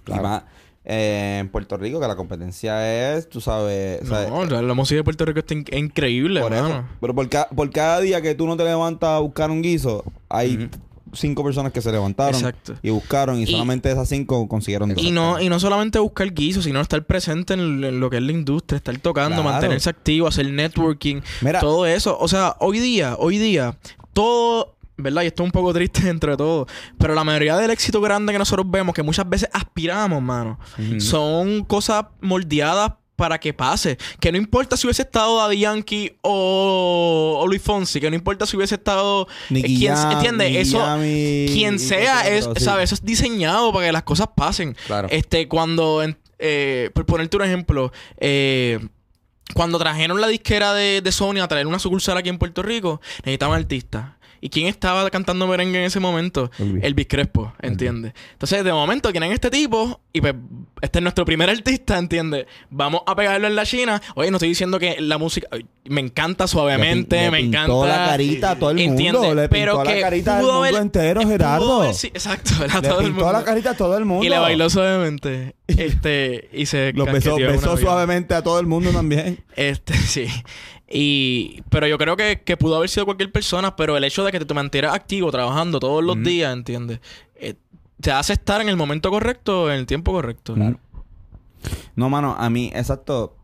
Claro. Y más eh, en Puerto Rico, que la competencia es, tú sabes, o sea, No, la música de Puerto Rico está in- es increíble, por eso. Pero por, ca- por cada día que tú no te levantas a buscar un guiso, hay cinco personas que se levantaron Exacto. y buscaron y, Y- solamente esas cinco consiguieron dos. Y no, y no solamente buscar guiso, sino estar presente en, en lo que es la industria, estar tocando, Claro. mantenerse activo, hacer networking, Mira. todo eso. O sea, hoy día, hoy día, todo, ¿verdad? Y esto es un poco triste dentro de todo, pero la mayoría del éxito grande que nosotros vemos, que muchas veces aspiramos, mano, son cosas moldeadas para que pase. Que no importa si hubiese estado Daddy Yankee o, o Luis Fonsi, que no importa si hubiese estado... Eh, quien- ¿Entiendes? Eso... Jam y- Quien sea, es, sí. ¿sabes? Eso es diseñado para que las cosas pasen. Claro. Este, cuando, eh, por ponerte un ejemplo, eh, cuando trajeron la disquera de, de Sony a traer una sucursal aquí en Puerto Rico, necesitaban artistas. ¿Y quién estaba cantando merengue en ese momento? Elvis. Elvis Crespo, ¿entiendes? Entonces, de momento, tienen este tipo y pues, este es nuestro primer artista, ¿entiendes? Vamos a pegarlo en la China. Oye, no estoy diciendo que la música... Me encanta suavemente, Le me le encanta... pintó la carita a todo el ¿entiendes? mundo. Le Pero pintó la que carita al mundo haber- entero, Gerardo. haber- sí, exacto, Le todo el pintó mundo. la carita a todo el mundo. Y le bailó suavemente. Este, y se Los besó, besó suavemente a todo el mundo también. Este, sí. Y, pero yo creo que, que pudo haber sido cualquier persona, pero el hecho de que te mantieras activo, trabajando todos los días, ¿entiendes? Eh, te hace estar en el momento correcto, en el tiempo correcto. Claro. No, mano, a mí, exacto.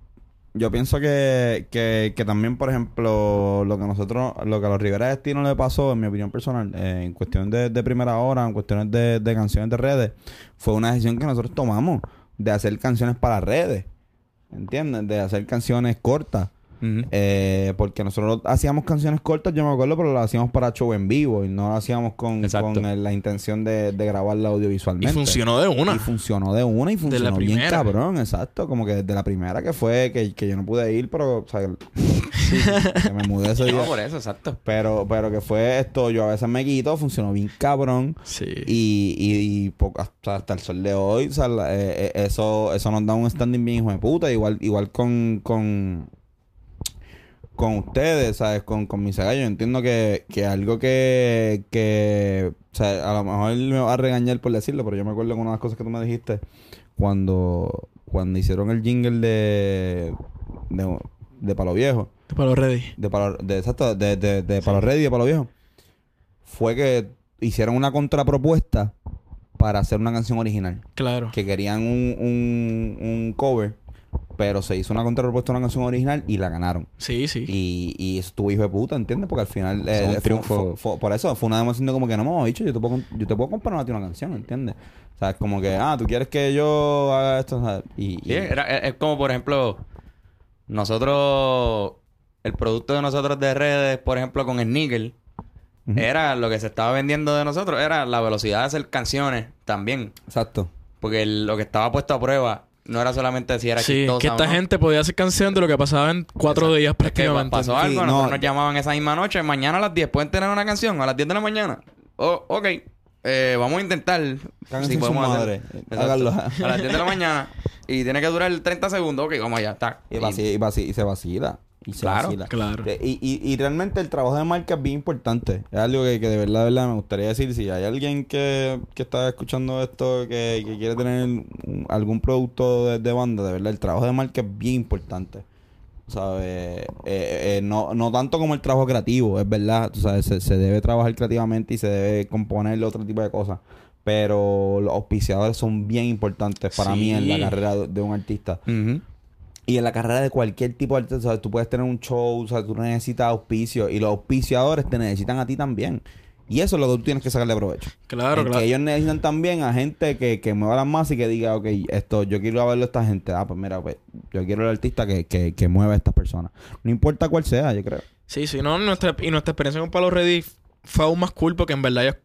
Yo pienso que, que, que también, por ejemplo, lo que nosotros, lo que a los Rivera Destino le pasó, en mi opinión personal, eh, en cuestión de, de primera hora, en cuestiones de, de canciones de redes, fue una decisión que nosotros tomamos de hacer canciones para redes. ¿Entiendes? De hacer canciones cortas. Eh, porque nosotros hacíamos canciones cortas, yo me acuerdo, pero las hacíamos para show en vivo y no las hacíamos con, el- la intención de, de grabarla Y audiovisualmente. funcionó de una. Y funcionó de una y la funcionó bien primera. cabrón, exacto. Como que desde la primera que fue, que, que yo no pude ir, pero, o sea, que me mudé ese No, día. por eso, exacto. Pero, pero que fue esto, yo a veces me quito, funcionó bien cabrón. Sí. Y, y, y po- hasta, hasta el sol de hoy, o sea, la- eh, eh, eso, eso nos da un standing bien hijo de puta. Igual, igual con, con, con ustedes, ¿sabes? Con, con mis gallos. Yo entiendo que, que algo que, que, o sea, a lo mejor me va a regañar por decirlo, pero yo me acuerdo que una de las cosas que tú me dijiste cuando, cuando hicieron el jingle de, de, de Palo Viejo Para los ready. de Palo, de, exacto, de, de, de Palo Ready y de Palo Viejo, fue que hicieron una contrapropuesta para hacer una canción original. Claro. Que querían un, un, un cover, pero se hizo una contrapropuesta a una canción original y la ganaron. Sí, sí. Y, y eso estuvo hijo de puta, ¿entiendes? Porque al final es un fue- triunfo. fue- fue- por eso fue una demostración de como que no me dicho, yo te puedo, yo te puedo comprar a ti una canción, ¿entiendes? O sea, es como que, ah, tú quieres que yo haga esto, ¿sabes? Y, Sí, y- era- es, como, por ejemplo, nosotros, el producto de nosotros de redes, por ejemplo, con el níquel, era lo que se estaba vendiendo de nosotros, era la velocidad de hacer canciones también. Exacto. Porque el- lo que estaba puesto a prueba no era solamente si era Sí, chistosa que o esta no. gente podía hacer canción de lo que pasaba en cuatro Exacto. días Es que prácticamente. pasó Sí, algo, no. nos llamaban esa misma noche, mañana a las 10 pueden tener una canción, a las 10 de la mañana. Oh, ok, eh, vamos a intentar. Si podemos madre. hacer. A las 10 de la mañana y tiene que durar 30 segundos, ok, vamos allá, está. Y, y vaci- y se vacila. Y se Claro, vacila. claro. Eh, Y, y, y realmente el trabajo de marca es bien importante. Es algo que, que de verdad, de verdad me gustaría decir. Si hay alguien que, que está escuchando esto, que, que quiere tener un- algún producto de, de banda, de verdad, el trabajo de marca es bien importante. ¿Sabes? Eh, eh, no, no tanto como el trabajo creativo, es verdad. Tú sabes, se, se debe trabajar creativamente y se debe componer otro tipo de cosas. Pero los auspiciadores son bien importantes para mí en la Sí. carrera de, un artista. Ujú. Y en la carrera de cualquier tipo de artista, ¿sabes? tú puedes tener un show, sea, tú necesitas auspicio y los auspiciadores te necesitan a ti también. Y eso es lo que tú tienes que sacarle provecho. Claro, claro. Que ellos necesitan también a gente que, que mueva las masas y que diga, ok, esto, yo quiero verlo a esta gente. Ah, pues mira, pues yo quiero el artista que, que, que mueva a estas personas. No importa cuál sea, yo creo. Sí, sí, no, nuestra, y nuestra experiencia con Palo Ready fue aún más cool porque en verdad ellos,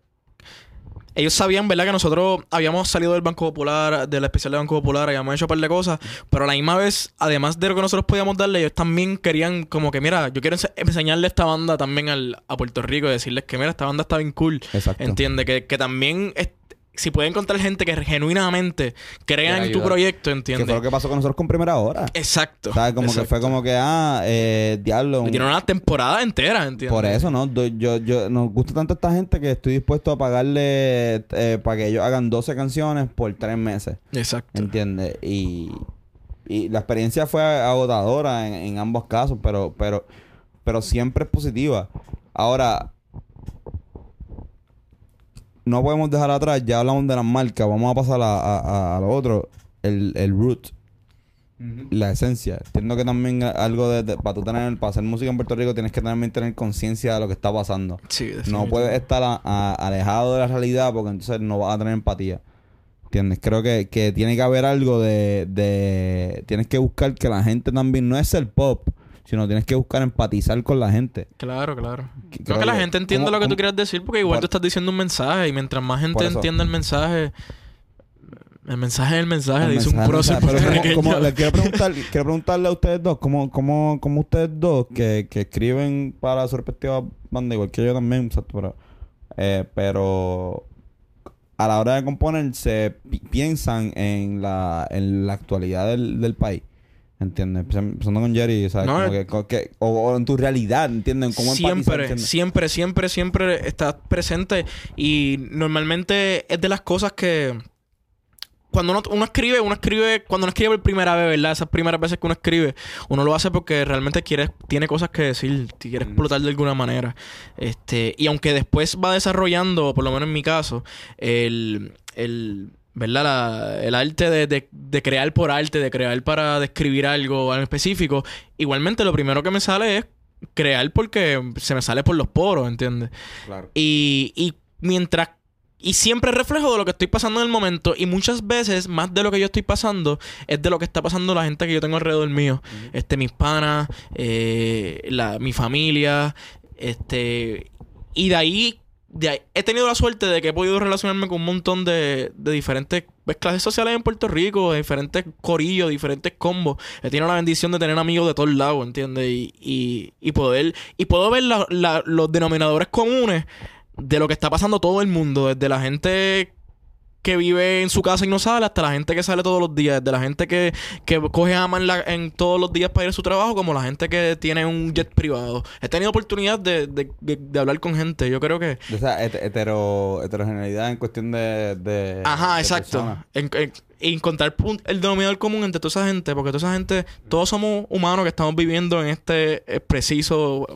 ellos sabían, ¿verdad? Que nosotros habíamos salido del Banco Popular, del especial de Banco Popular, habíamos hecho un par de cosas, pero a la misma vez, además de lo que nosotros podíamos darle, ellos también querían como que, mira, yo quiero ense- enseñarle esta banda también al, a Puerto Rico y decirles que, mira, esta banda está bien cool. Exacto. Entiende, que, que también es- si pueden encontrar gente que genuinamente crea en tu proyecto, Que ¿entiendes? fue lo que pasó con nosotros con Primera Hora. Exacto. ¿Sabes? Como que exacto. fue como que, ah, eh, diablo. Y tiene una temporada entera, ¿entiendes? Por eso, ¿no? Yo, yo, nos gusta tanto esta gente que estoy dispuesto a pagarle eh, para que ellos hagan 12 canciones por 3 meses. Exacto. ¿Entiendes? Y, y la experiencia fue agotadora en, en ambos casos, pero, pero, pero siempre es positiva. Ahora, no podemos dejar atrás, ya hablamos de las marcas, vamos a pasar a, a- lo otro, el, el root, la esencia. Entiendo que también algo de, de- para tú tener, para hacer música en Puerto Rico tienes que también tener conciencia de lo que está pasando. Sí, No puedes estar a- alejado de la realidad porque entonces no vas a tener empatía. ¿Entiendes? Creo que, que tiene que haber algo de, de... Tienes que buscar que la gente también... No es el pop, sino tienes que buscar empatizar con la gente. Claro, claro. Creo creo que la gente entiende ¿cómo- lo que tú quieres decir porque igual Por- tú estás diciendo un mensaje y mientras más gente entienda el mensaje... El mensaje es el mensaje, El dice un prócer pero ¿cómo- puertorriqueño. cómo- le quiero, preguntar, quiero preguntarle a ustedes dos, ¿cómo, cómo, cómo ustedes dos que, que escriben para su respectiva banda, igual que yo también, pero, eh, pero a la hora de componer se pi- piensan en la, en la actualidad del, del país? ¿Entiendes? Empezando con Jerry, ¿sabes? No, Como que- co- que- o, o en tu realidad, ¿entienden? ¿Cómo siempre, entiendes? siempre, siempre, siempre estás presente y normalmente es de las cosas que cuando uno, uno escribe, uno escribe, cuando uno escribe por primera vez, ¿verdad? Esas primeras veces que uno escribe, uno lo hace porque realmente quiere, tiene cosas que decir, quiere explotar de alguna manera. Este, y aunque después va desarrollando, por lo menos en mi caso, el, el ¿verdad? La- el arte de, de- de crear por arte, de crear para describir algo en específico, igualmente lo primero que me sale es crear porque se me sale por los poros, ¿entiendes? Claro. Y, y mientras. Y siempre reflejo de lo que estoy pasando en el momento. Y muchas veces, más de lo que yo estoy pasando, es de lo que está pasando la gente que yo tengo alrededor mío. Este, mis panas, eh, la, mi familia. Este. Y de ahí, de ahí- He tenido la suerte de que he podido relacionarme con un montón de, de diferentes clases sociales en Puerto Rico, de diferentes corillos, diferentes combos. He tenido la bendición de tener amigos de todos lados, ¿entiendes? Y, y, y poder. Y puedo ver los denominadores comunes de lo que está pasando todo el mundo, desde la gente que vive en su casa y no sale, hasta la gente que sale todos los días, desde la gente que, que coge ama en, la- en todos los días para ir a su trabajo, como la gente que tiene un jet privado. He tenido oportunidad de, de- de- de hablar con gente, yo creo que... Esa het- hetero, heterogeneidad en cuestión de... de Ajá, exacto. en- y encontrar el denominador común entre toda esa gente, porque toda esa gente, todos somos humanos que estamos viviendo en este eh, preciso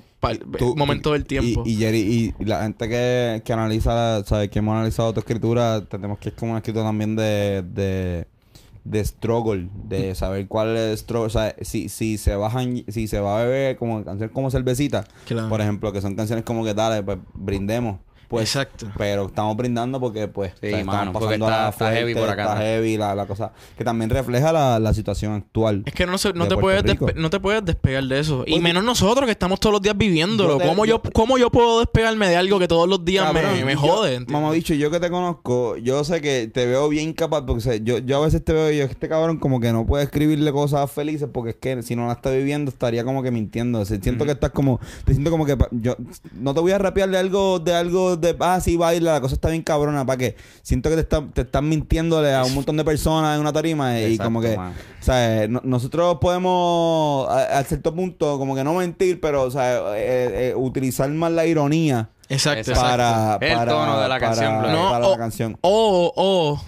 Tú- momento del tiempo. Y, y Jerry, y la gente que, que analiza, ¿sabes? Que hemos analizado tu escritura, tenemos que es como una escritura también de, de, de struggle, de saber cuál es el struggle. O sea, si, si se bajan, si se va a beber como canciones como cervecita, Claro. por ejemplo, que son canciones como que dale, pues brindemos. Pues, Exacto. Pero estamos brindando porque, pues, Sí, sea, mano, estamos porque pasando está- la está heavy por acá, Está heavy la, la cosa. Que también refleja la, la situación actual. Es que no, se- no te puedes despe- no te puedes despegar de eso. Y menos nosotros que estamos todos los días viviéndolo. Yo te- ¿Cómo, yo, yo- ¿Cómo yo puedo despegarme de algo que todos los días me, Cabrón, me jode? Mamá bicho, yo que te conozco, yo sé que te veo bien capaz, porque o sea, yo, yo a veces te veo y yo, este cabrón como que no puede escribirle cosas felices, porque es que si no la está viviendo estaría como que mintiendo. O sea, siento que estás como, te siento como que pa- yo no te voy a rapear de algo, de algo de, ah, sí, baila, la cosa está bien cabrona, ¿para qué? Siento que te, está, te están mintiéndole a un montón de personas en una tarima y Exacto, como que, o sea, no- nosotros podemos a, a cierto punto como que no mentir, pero, o sea, eh, eh, utilizar más la ironía Exacto, Exacto. para, El para, tono de la para- canción, bro. No, para o- la canción. O, o,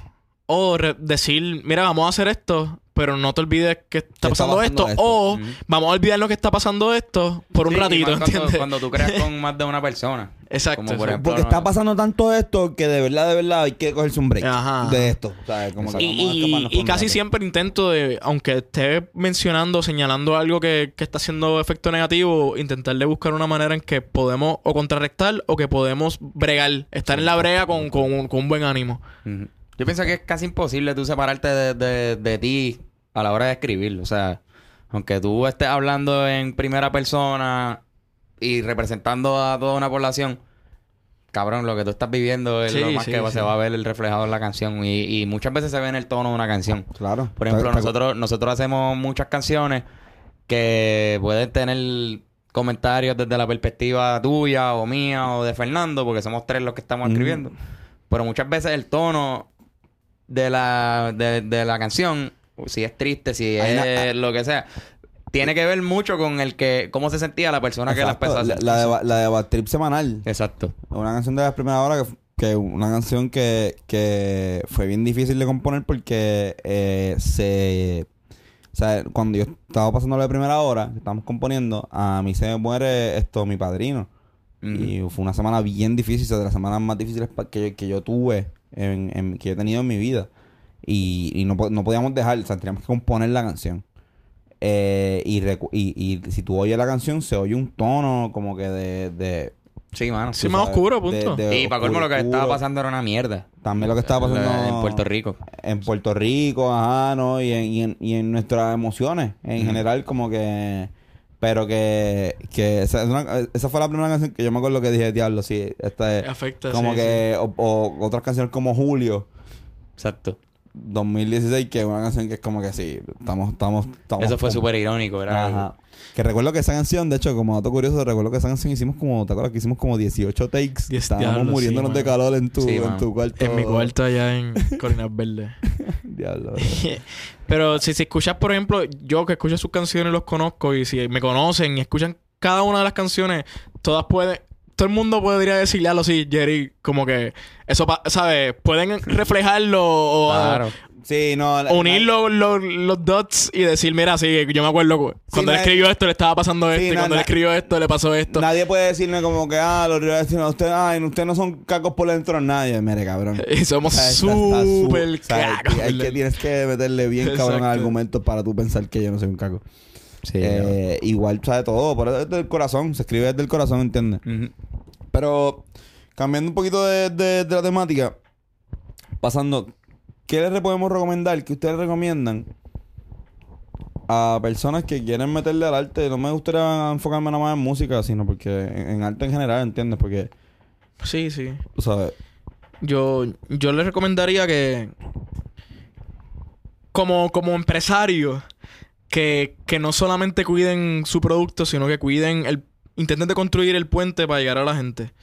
o decir, mira, vamos a hacer esto, pero no te olvides que está está pasando, pasando esto. esto. O vamos a olvidar lo que está pasando esto por un Sí, ratito, cuando, ¿entiendes? cuando tú creas con más de una persona. Exacto, Como por ejemplo, Porque está pasando tanto esto que de verdad, de verdad hay que cogerse un break Ajá. de esto. ¿sabes? Como que Y, y- casi siempre intento de, aunque esté mencionando, señalando algo que, que está haciendo efecto negativo, intentarle buscar una manera en que podemos o contrarrestar o que podemos bregar, estar en la brea con, con un, con un buen ánimo. Yo pienso que es casi imposible tú separarte de, de- de ti a la hora de escribir. O sea, aunque tú estés hablando en primera persona y representando a toda una población, cabrón, lo que tú estás viviendo es Sí, lo más sí, que sí. se va a ver el reflejado en la canción. Y, y muchas veces se ve en el tono de una canción. Claro. Por ejemplo, nosotros, nosotros hacemos muchas canciones que pueden tener comentarios desde la perspectiva tuya o mía o de Fernando, porque somos tres los que estamos Mm. escribiendo. Pero muchas veces el tono de la, de, de la canción, si es triste, si es lo que sea, tiene que ver mucho con el que, cómo se sentía la persona que la empezó a la, hacer. la de, la de Bad Trip semanal. Exacto. Una canción de las primeras horas que, que una canción que, que fue bien difícil de componer porque eh, se... O sea, cuando yo estaba pasando la primera hora, que estábamos componiendo, a mí se me muere esto, mi padrino. Y fue una semana bien difícil, o sea, de las semanas más difíciles que, que yo tuve, en, en- que yo he tenido en mi vida. Y, y no, no podíamos dejar, o sea, teníamos que componer la canción. Eh, y, recu- y, y si tú oyes la canción, se oye un tono como que de... de Sí, mano. Sí, más sabes, oscuro, punto. de- de y para colmo lo que oscuro. estaba pasando era una mierda. También lo que estaba pasando en Puerto Rico. En Puerto Rico, ajá, ¿no? Y en, y en, y en nuestras emociones en general, como que... Pero que... que esa, es una- esa fue la primera canción que yo me acuerdo que dije, diablo, sí, esta es... Afecta, Como sí, que... O, o otras canciones como Julio, Exacto. 2016, que es una canción que es como que sí, estamos... estamos, estamos Eso fue como- súper irónico. Era Ajá. Que recuerdo que esa canción, de hecho, como dato curioso, recuerdo que esa canción hicimos como, ¿te acuerdas que hicimos como 18 takes? Diez- Estábamos diablo, muriéndonos sí, de calor en tu, Sí, en tu cuarto. En mi cuarto allá en Colinas Verdes. Diablo. Pero si, si escuchas, por ejemplo, yo que escucho sus canciones los conozco y si me conocen y escuchan cada una de las canciones, todas pueden... Todo el mundo podría decirle algo así, Jerry, como que eso, ¿sabes? Pueden reflejarlo o Claro. Sí, no. unir los, los, los dots y decir, mira, sí, yo me acuerdo cu- cuando él na- escribió esto le estaba pasando Sí, esto y cuando él escribió esto le pasó esto. Nadie puede decirme como que, ah, los rivales ustedes, ay, ustedes no son cacos por dentro, nadie. Mire, cabrón. Y somos súper cacos. hay que, tienes que meterle bien cabrón al argumento para tú pensar que yo no soy un caco. Sí. Eh, igual sabe todo, pero es del corazón, se escribe desde el corazón, ¿entiendes? Pero cambiando un poquito de, de- de la temática, pasando, ¿qué les podemos recomendar? ¿Qué ustedes recomiendan a personas que quieren meterle al arte? No me gustaría enfocarme nada más en música, sino porque en, en arte en general, ¿entiendes? Porque, Sí, sí. tú sabes, Yo, yo les recomendaría que, como, como empresario, que, que no solamente cuiden su producto, sino que cuiden el, intenten de construir el puente para llegar a la gente.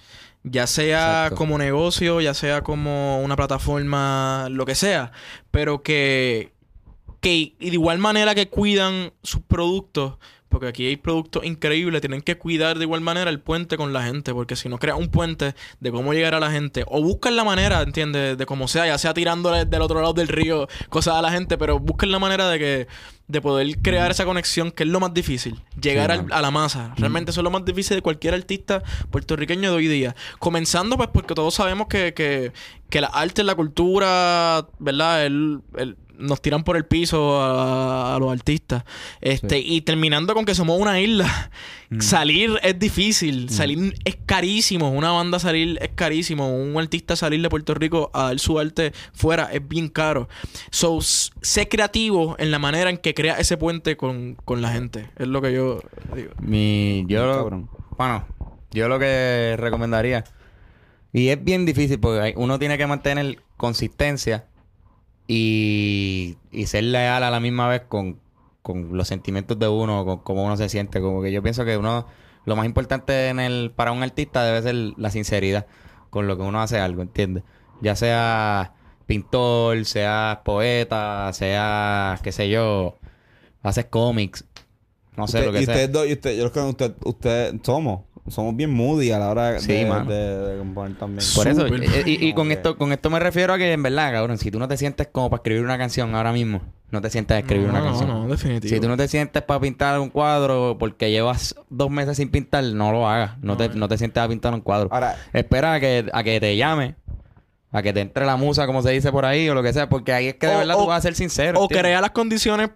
Ya sea Exacto. como negocio, ya sea como una plataforma, lo que sea. Pero que, que y de igual manera que cuidan sus productos, porque aquí hay productos increíbles, tienen que cuidar de igual manera el puente con la gente, porque si no creas un puente de cómo llegar a la gente, o buscan la manera, ¿entiendes? De cómo sea, ya sea tirándole del otro lado del río cosas a la gente, pero busquen la manera de que de poder crear esa conexión, que es lo más difícil, llegar Sí, al- a la masa. Realmente eso es lo más difícil de cualquier artista puertorriqueño de hoy día. Comenzando pues porque todos sabemos que, que, que la arte, la cultura, ¿verdad? El, el- nos tiran por el piso a, a los artistas. Este, y terminando con que somos una isla. Salir es difícil. Salir es carísimo. Una banda salir es carísimo. Un artista salir de Puerto Rico a dar su arte fuera es bien caro. So, sé creativo en la manera en que crea ese puente con, con la gente. Es lo que yo digo. Mi, yo, Cabrón. bueno, yo lo que recomendaría, y es bien difícil porque uno tiene que mantener consistencia y, y ser leal a la misma vez con, con los sentimientos de uno, con cómo uno se siente. Como que yo pienso que uno, lo más importante en el, para un artista debe ser la sinceridad con lo que uno hace algo, ¿entiendes? Ya sea pintor, sea poeta, sea, qué sé yo, haces cómics, no sé Usted- lo que y sea. ustedes dos, y usted, yo creo que usted, usted somos, somos bien moody a la hora Sí, de, mano. de, de componer también. Por eso, eh, y, con que- esto, con esto me refiero a que en verdad, cabrón, si tú no te sientes como para escribir una canción ahora mismo, no te sientes a escribir no, una no, canción. no, definitivo. Si tú no te sientes para pintar un cuadro porque llevas dos meses sin pintar, no lo hagas. No, No, te, eh. no te sientes a pintar un cuadro. Ahora, Espera a que, a que te llame, a que te entre la musa, como se dice por ahí, o lo que sea, porque ahí es que de O- verdad o- tú vas a ser sincero. O ¿entiendes? crea las condiciones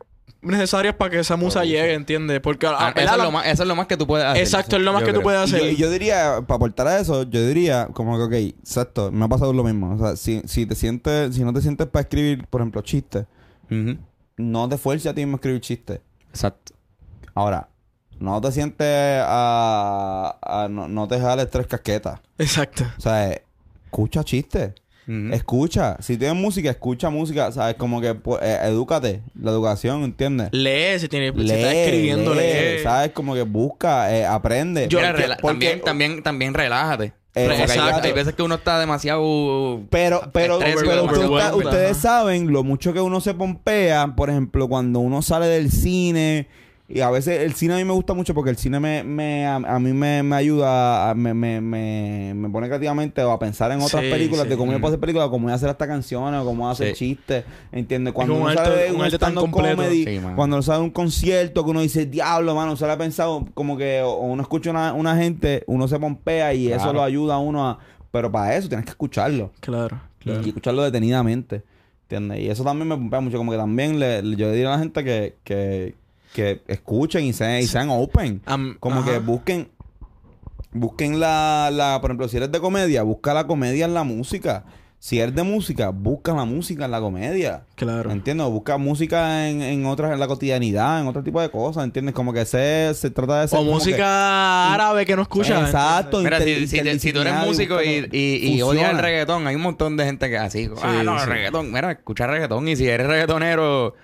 necesarias para que esa musa llegue, ¿entiendes? Porque Ah, ah, eso, es lo más, eso es lo más que tú puedes hacer. Exacto, es lo más que tú puedes hacer. y yo diría, para aportar a eso, yo diría como que, ok, exacto, me ha pasado lo mismo. O sea, si, si te sientes, si no te sientes para escribir, por ejemplo, chistes, no te fuerces a ti mismo a escribir chistes. Exacto. Ahora, no te sientes a, a- no, no te jales tres casquetas. Exacto. O sea, escucha chistes. Escucha. Si tienes música, escucha música. ¿Sabes? Como que pues, eh, edúcate. La educación, ¿entiendes? Lee, si, tiene, si estás escribiendo, lee. ¿Sabes? Como que busca, eh, aprende. Mira, Porque- porque- también, también, también relájate. Eh, exacto. hay veces que uno está demasiado... Pero, pero, Estrés, pero usted- ustedes saben lo mucho que uno se pompea, por ejemplo, cuando uno sale del cine. Y a veces el cine a mí me gusta mucho porque el cine me, me a, a mí me, me ayuda, a- me, me, me, me pone creativamente a pensar en otras Sí, películas, sí. de cómo yo puedo hacer películas, cómo voy a hacer hasta canciones, o cómo voy a hacer Sí. chistes, ¿entiendes? Cuando uno un sale de un un completo. comedy, cuando uno sale de un concierto que uno dice, diablo, mano, se le ha pensado como que, o uno escucha una, una gente, uno se pompea y eso lo ayuda a uno a... Pero para eso tienes que escucharlo Claro, claro. y escucharlo detenidamente. ¿Entiendes? Y eso también me pompea mucho. Como que también le, le- yo le diría a la gente que, que, que escuchen y sean, y sean open. Como ajá. que busquen. Busquen la, la. Por ejemplo, si eres de comedia, busca la comedia en la música. Si eres de música, busca la música en la comedia. Claro. ¿Entiendes? Busca música en, en otras, en la cotidianidad, en otro tipo de cosas, ¿entiendes? Como que se, se trata de ser. O como música árabe que no escuchas. Exacto. Mira, inter- si, si, tú eres músico y, y, y odias el reggaetón, hay un montón de gente que así, ah, no, sí. el reggaetón, mira, escucha reggaetón. Y si eres reggaetonero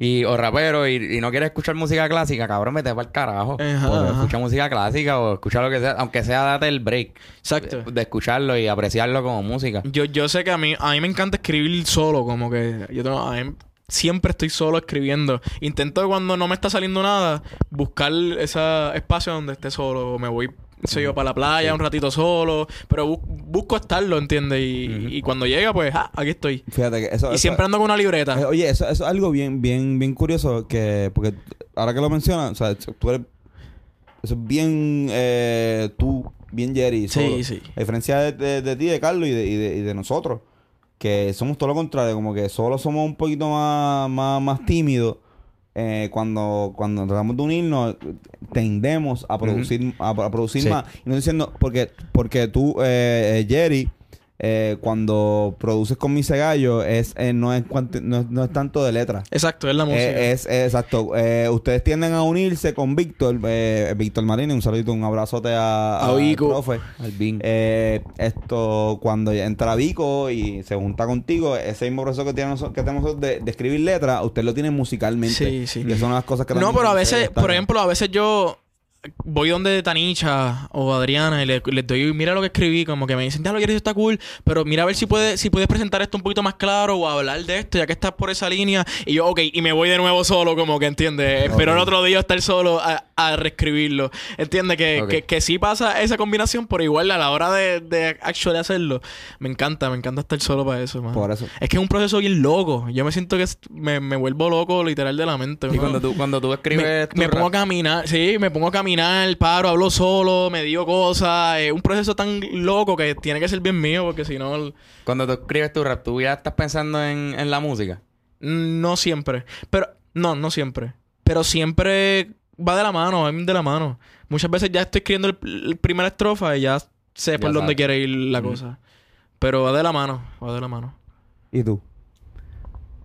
y, o rapero y, y no quieres escuchar música clásica, cabrón, vete para el carajo. Ajá, ajá. escucha música clásica o escucha lo que sea, aunque sea date el break Exacto. de, de escucharlo y apreciarlo como música. Yo, yo sé que a mí, a mí me encanta escribir solo, como que yo tengo, a mí siempre estoy solo escribiendo. Intento cuando no me está saliendo nada, buscar ese espacio donde esté solo. Me voy, sé yo, para la playa un ratito solo, pero bu- busco estarlo, ¿entiendes? Y, y cuando llega, pues, ah, aquí estoy. Fíjate que eso. Y eso- siempre ando con una libreta. Eh, Oye, eso, eso es algo bien, bien, bien curioso que, porque ahora que lo mencionas, o sea, tú eres, eso es bien, eh, tú, bien Jerry. Sí, sí. A diferencia de, de- de ti, de Carlos y de, y, de, y de nosotros, que somos todo lo contrario, como que solo somos un poquito más, más, más tímidos. Eh, cuando, cuando tratamos de unirnos, tendemos a producir, a, a producir Sí. más. Y no diciendo, porque, porque tú, eh, eh, Jerry, eh, cuando produces con mi Gallo, es, eh, no, es cuanti- no, es- no es tanto de letra. Exacto, es la música. Eh, es, es- exacto. Eh, ustedes tienden a unirse con Víctor, eh, Víctor Marini, un saludito, un abrazote a, A al Vico. profe. Eh, esto, cuando entra Vico y se junta contigo, ese mismo proceso que, tiene que tenemos nosotros de, de escribir letras, usted lo tiene musicalmente. Sí, sí. Y eso es una de las cosas que No, pero a veces, por ejemplo, a veces yo voy donde Tanicha o Adriana y le- les doy, mira lo que escribí, como que me dicen, ya lo quieres, está cool, pero mira a ver si puedes, si puedes presentar esto un poquito más claro o hablar de esto, ya que estás por esa línea. Y yo, ok, y me voy de nuevo solo, como que entiendes. Espero el otro día estar solo a, a reescribirlo. Entiende que, que, que sí pasa esa combinación, pero igual a la hora de, de actually hacerlo, me encanta, me encanta estar solo para eso, mano. Por eso. Es que es un proceso bien loco. Yo me siento que me, me vuelvo loco literal de la mente. Y ¿no? cuando tú, cuando tú me, escribes tu me pongo a caminar, sí, me pongo a caminar, paro, hablo solo, me digo cosas. Es un proceso tan loco que tiene que ser bien mío porque si no, cuando tú escribes tu rap, tú ya estás pensando en, en la música. no siempre. Pero, no, no siempre. Pero siempre va de la mano, va de la mano. Muchas veces ya estoy escribiendo el, el primera estrofa y ya sé por Ya dónde sabes. quiere ir la cosa. Pero va de la mano, va de la mano. ¿Y tú?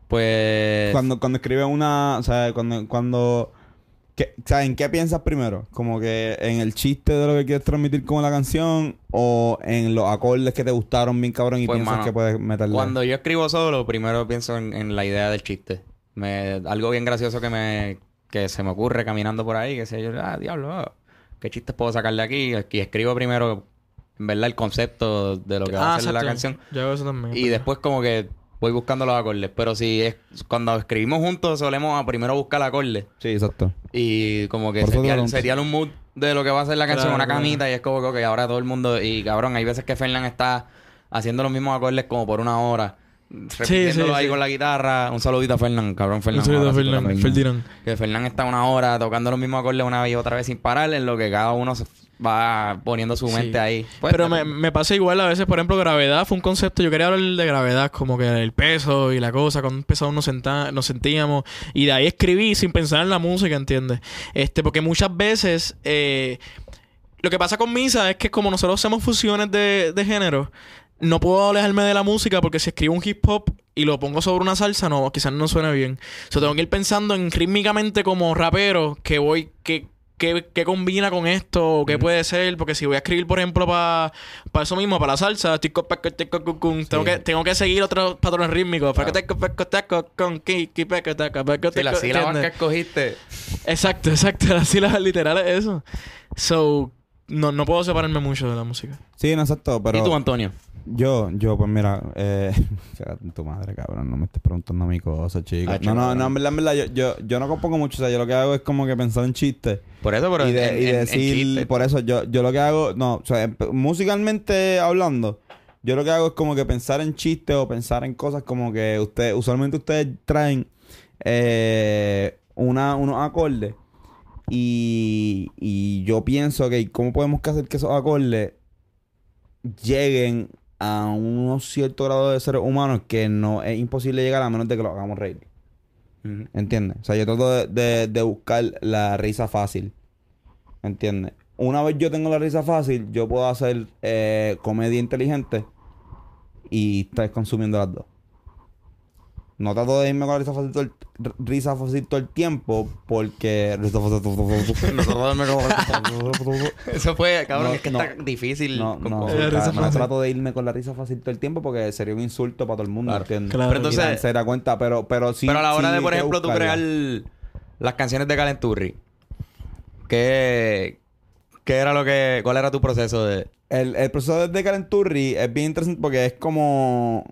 Pues... Cuando, cuando escribes una, o sea, cuando, cuando, ¿qué, o sea, ¿en qué piensas primero? Como que en el chiste de lo que quieres transmitir con la canción o en los acordes que te gustaron bien cabrón y Pues, piensas mano, que puedes meterle. Cuando yo escribo solo, primero pienso en, en la idea del chiste. Me, algo bien gracioso que me que se me ocurre caminando por ahí, que sé yo, ah, diablo, ah, ¿qué chistes puedo sacarle aquí? Y escribo primero, en verdad, el concepto de lo que va a ser la Ah, canción. Yo hago eso también. Y después como que voy buscando los acordes. Pero si es cuando escribimos juntos, solemos a primero buscar acordes. Sí, exacto. Y como que sería, sería un mood de lo que va a ser la canción, Claro, una claro. camita, y es como que ahora todo el mundo, y cabrón, hay veces que Fernán está haciendo los mismos acordes como por una hora, repitiéndolo sí, ahí sí. con la guitarra. Un saludito a Fernán, cabrón, Fernán. Un saludito a Fernán. Ferdinand. Que Fernán está una hora tocando los mismos acordes una vez y otra vez sin parar, en lo que cada uno se va poniendo su Sí. mente ahí. Pues, Pero me, me pasa igual a veces, por ejemplo, gravedad fue un concepto. Yo quería hablar de gravedad, como que el peso y la cosa, con un peso nos, senta- nos sentíamos. Y de ahí escribí sin pensar en la música, ¿entiendes? Este, porque muchas veces. eh, lo que pasa con Misa es que, como nosotros hacemos fusiones de, de género, no puedo alejarme de la música porque si escribo un hip hop y lo pongo sobre una salsa, no, quizás no suene bien. O sea, tengo que ir pensando en rítmicamente como rapero que voy, que qué, qué combina con esto, o qué puede ser, porque si voy a escribir, por ejemplo, para eso mismo, para la salsa, tico, paco, tico, cu, cum, tengo, que, tengo que seguir otros patrones rítmicos. Paco, Sí, la tico, sílaba que escogiste. Exacto, exacto. Las sílabas literales eso. So, no, no puedo separarme mucho de la música. Sí, no, exacto, pero... ¿Y tú, Antonio? Yo, yo, pues mira, eh, tu madre, cabrón, no me estés preguntando a mi cosa, chico. Ah, no, no, no, en verdad, en verdad, yo, yo, yo no compongo mucho, o sea, yo lo que hago es como que pensar en chistes. Por eso, pero y, de- en- y en- decir, por eso, yo, yo lo que hago, no, o sea, en- musicalmente hablando, yo lo que hago es como que pensar en chistes o pensar en cosas como que ustedes, usualmente ustedes traen eh, una, unos acordes y, y yo pienso que cómo podemos hacer que esos acordes lleguen a unos cierto grado de seres humanos que no es imposible llegar a menos de que lo hagamos reír. Ujú. ¿Entiendes? O sea, yo trato de, de- de buscar la risa fácil. ¿Entiendes? Una vez yo tengo la risa fácil, yo puedo hacer eh, comedia inteligente y estar consumiendo las dos. No trato de irme con la risa fácil todo el, risa fácil todo el tiempo porque... Eso fue, cabrón, No, es que no. está difícil. No, no, Eh, risa no trato de irme con la risa fácil todo el tiempo porque sería un insulto para todo el mundo, Claro. ¿entiendes? Claro. Pero Y entonces- se da cuenta, pero, pero sí. Pero a la hora sí de, por ejemplo, tú crear las canciones de Calenturri, ¿qué, ¿qué era lo que... ¿Cuál era tu proceso de...? El, el proceso de Calenturri es bien interesante porque es como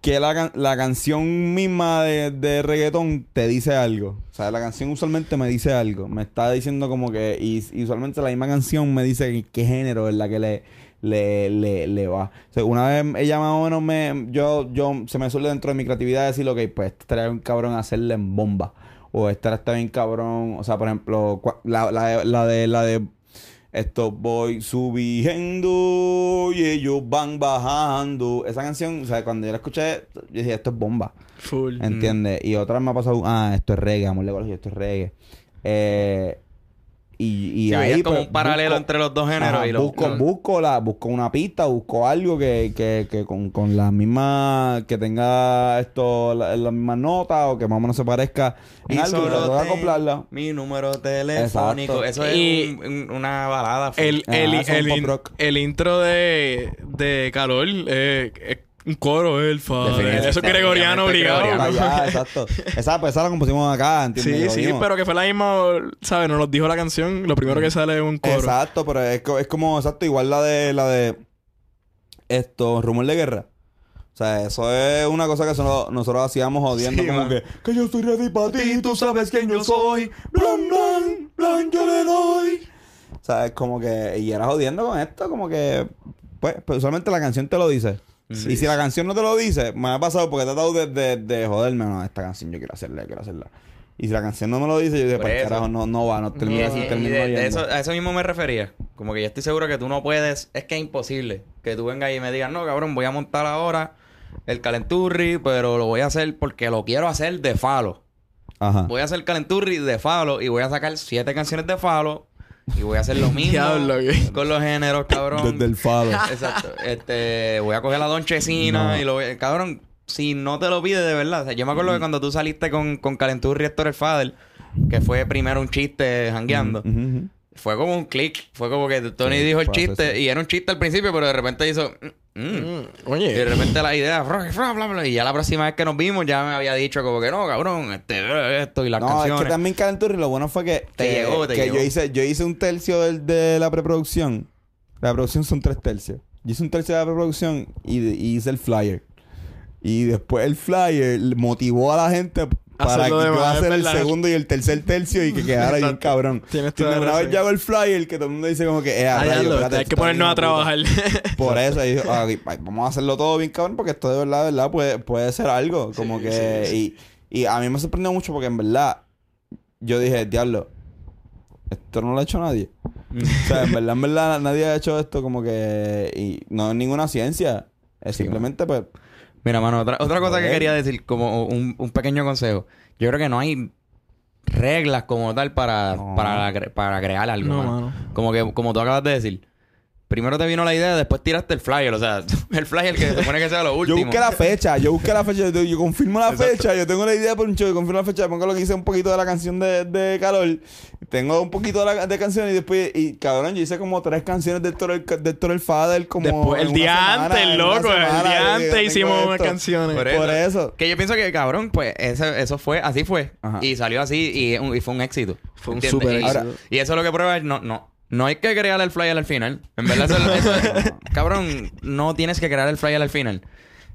que la, la canción misma de, de reggaetón te dice algo. O sea, la canción usualmente me dice algo. Me está diciendo como que... Y, y usualmente la misma canción me dice qué- género es la que le, le, le, le va. O sea, una vez ella más o menos me... Yo, yo... Se me suele dentro de mi creatividad decir, ok, pues estaría un cabrón hacerle en bomba. O esta está bien cabrón. O sea, por ejemplo, la, la, la de... La de esto voy subiendo y ellos van bajando. Esa canción, o sea, cuando yo la escuché, yo dije, esto es bomba. Full. ¿Entiendes? Y otra me ha pasado, ah, esto es reggae, amor colegio, esto es reggae. Eh, y, y Sí, ahí como pues, un paralelo busco- entre los dos géneros Ajá, y lo... busco, busco, la, busco una pista, busco algo que, que, que con, con la misma, que tenga esto, la, la misma nota o que más o menos se parezca en Y algo solo ten acoplarla. Mi número telefónico. Exacto. Eso es Y- un- un- una balada. full. El, Ah, el, el, in- el intro de, de Calor eh, es un coro, el. Definitivamente, Eso es gregoriano obligado. Allá, exacto. Esa, pues, esa la compusimos acá, ¿entiendes? Sí, Lo sí, pero que fue la misma, ¿sabes? Nos lo dijo la canción. Lo primero que sale es un coro. Exacto, pero es, co- es como, exacto, igual la de, la de, esto, rumor de guerra. O sea, eso es una cosa que nosotros, nosotros hacíamos jodiendo Sí, como man. que, que yo estoy ready para ti, tú sabes quién yo soy, blan, blan, blan, yo le doy. O sea, es como que, y era jodiendo con esto, como que, pues, pues usualmente la canción te lo dice. Sí. Y si la canción no te lo dice, me ha pasado porque he tratado de, de, de joderme, no, esta canción yo quiero hacerla, yo quiero hacerla. Y si la canción no me lo dice, yo digo, Por pues eso. carajo, no, no va, no y- y termino de, de eso, a eso mismo me refería. Como que yo estoy seguro que tú no puedes, es que es imposible que tú vengas y me digas, no, cabrón, voy a montar ahora el calenturri, pero lo voy a hacer porque lo quiero hacer de falo. Ajá. Voy a hacer calenturri de falo y voy a sacar siete canciones de falo y voy a hacer lo mismo Diablo, con los géneros, cabrón. Desde el falo. Exacto. Este, voy a coger la donchecina No. y lo voy... Cabrón, si no te lo pide de verdad. O sea, yo me acuerdo que cuando tú saliste con, con Héctor el Fader, que fue primero un chiste jangueando, ujú. Fue como un click. Fue como que Tony Sí, dijo el chiste y era un chiste al principio, pero de repente hizo... mm, mm. Mm, Y Oye. de repente la idea, bla, bla, y ya la próxima vez que nos vimos ya me había dicho como que no, cabrón, este, esto y las No, canciones. es que también Calenturri lo bueno fue que, Te que, llegó, te que llegó. yo hice yo hice un tercio del- de la preproducción. La producción son tres tercios. Yo hice un tercio de la preproducción y, y hice el flyer. Y después el flyer motivó a la gente para que demás, hacer es el segundo y el tercer tercio y que quedara bien cabrón. Tienes Y toda una vez yo hago el flyer que todo el mundo dice como que, eh, a hay que ponernos a trabajar. Por eso, y "Ah, vamos a hacerlo todo bien cabrón porque esto de verdad, de verdad puede, puede ser algo. Como Sí, que... sí, Y, y a mí me sorprendió mucho porque en verdad yo dije, diablo, esto no lo ha hecho nadie. o sea, en verdad, en verdad, nadie ha hecho esto como que... Y no es ninguna ciencia. Es simplemente, pues... Mira, mano, otra, otra cosa que quería decir, como un, un pequeño consejo. Yo creo que no hay reglas como tal para, No. para, para crear algo. No, mano. mano. Como que, como tú acabas de decir, primero te vino la idea, después tiraste el flyer. O sea, el flyer que se supone que sea lo Yo último. busqué la fecha, yo busqué la fecha, yo, yo confirmo la fecha, yo tengo la idea por un show, yo confirmo la fecha, pongo lo que hice un poquito de la canción de, de Calor, tengo un poquito de, la, de canción y después, y cabrón, yo hice como tres canciones de Héctor el, de Héctor el Fader como Después, el día semana, antes, loco. El día yo antes hicimos unas esto. canciones. Por Por eso. Que yo pienso que, cabrón, pues eso, eso fue, así fue. Ajá. Y salió así y, y fue un éxito. Fue un ¿entiendes? súper Y- éxito. Y eso es lo que prueba es, no, no. No hay que crear el flyer al final. En verdad, eso, eso- cabrón, no tienes que crear el flyer al final.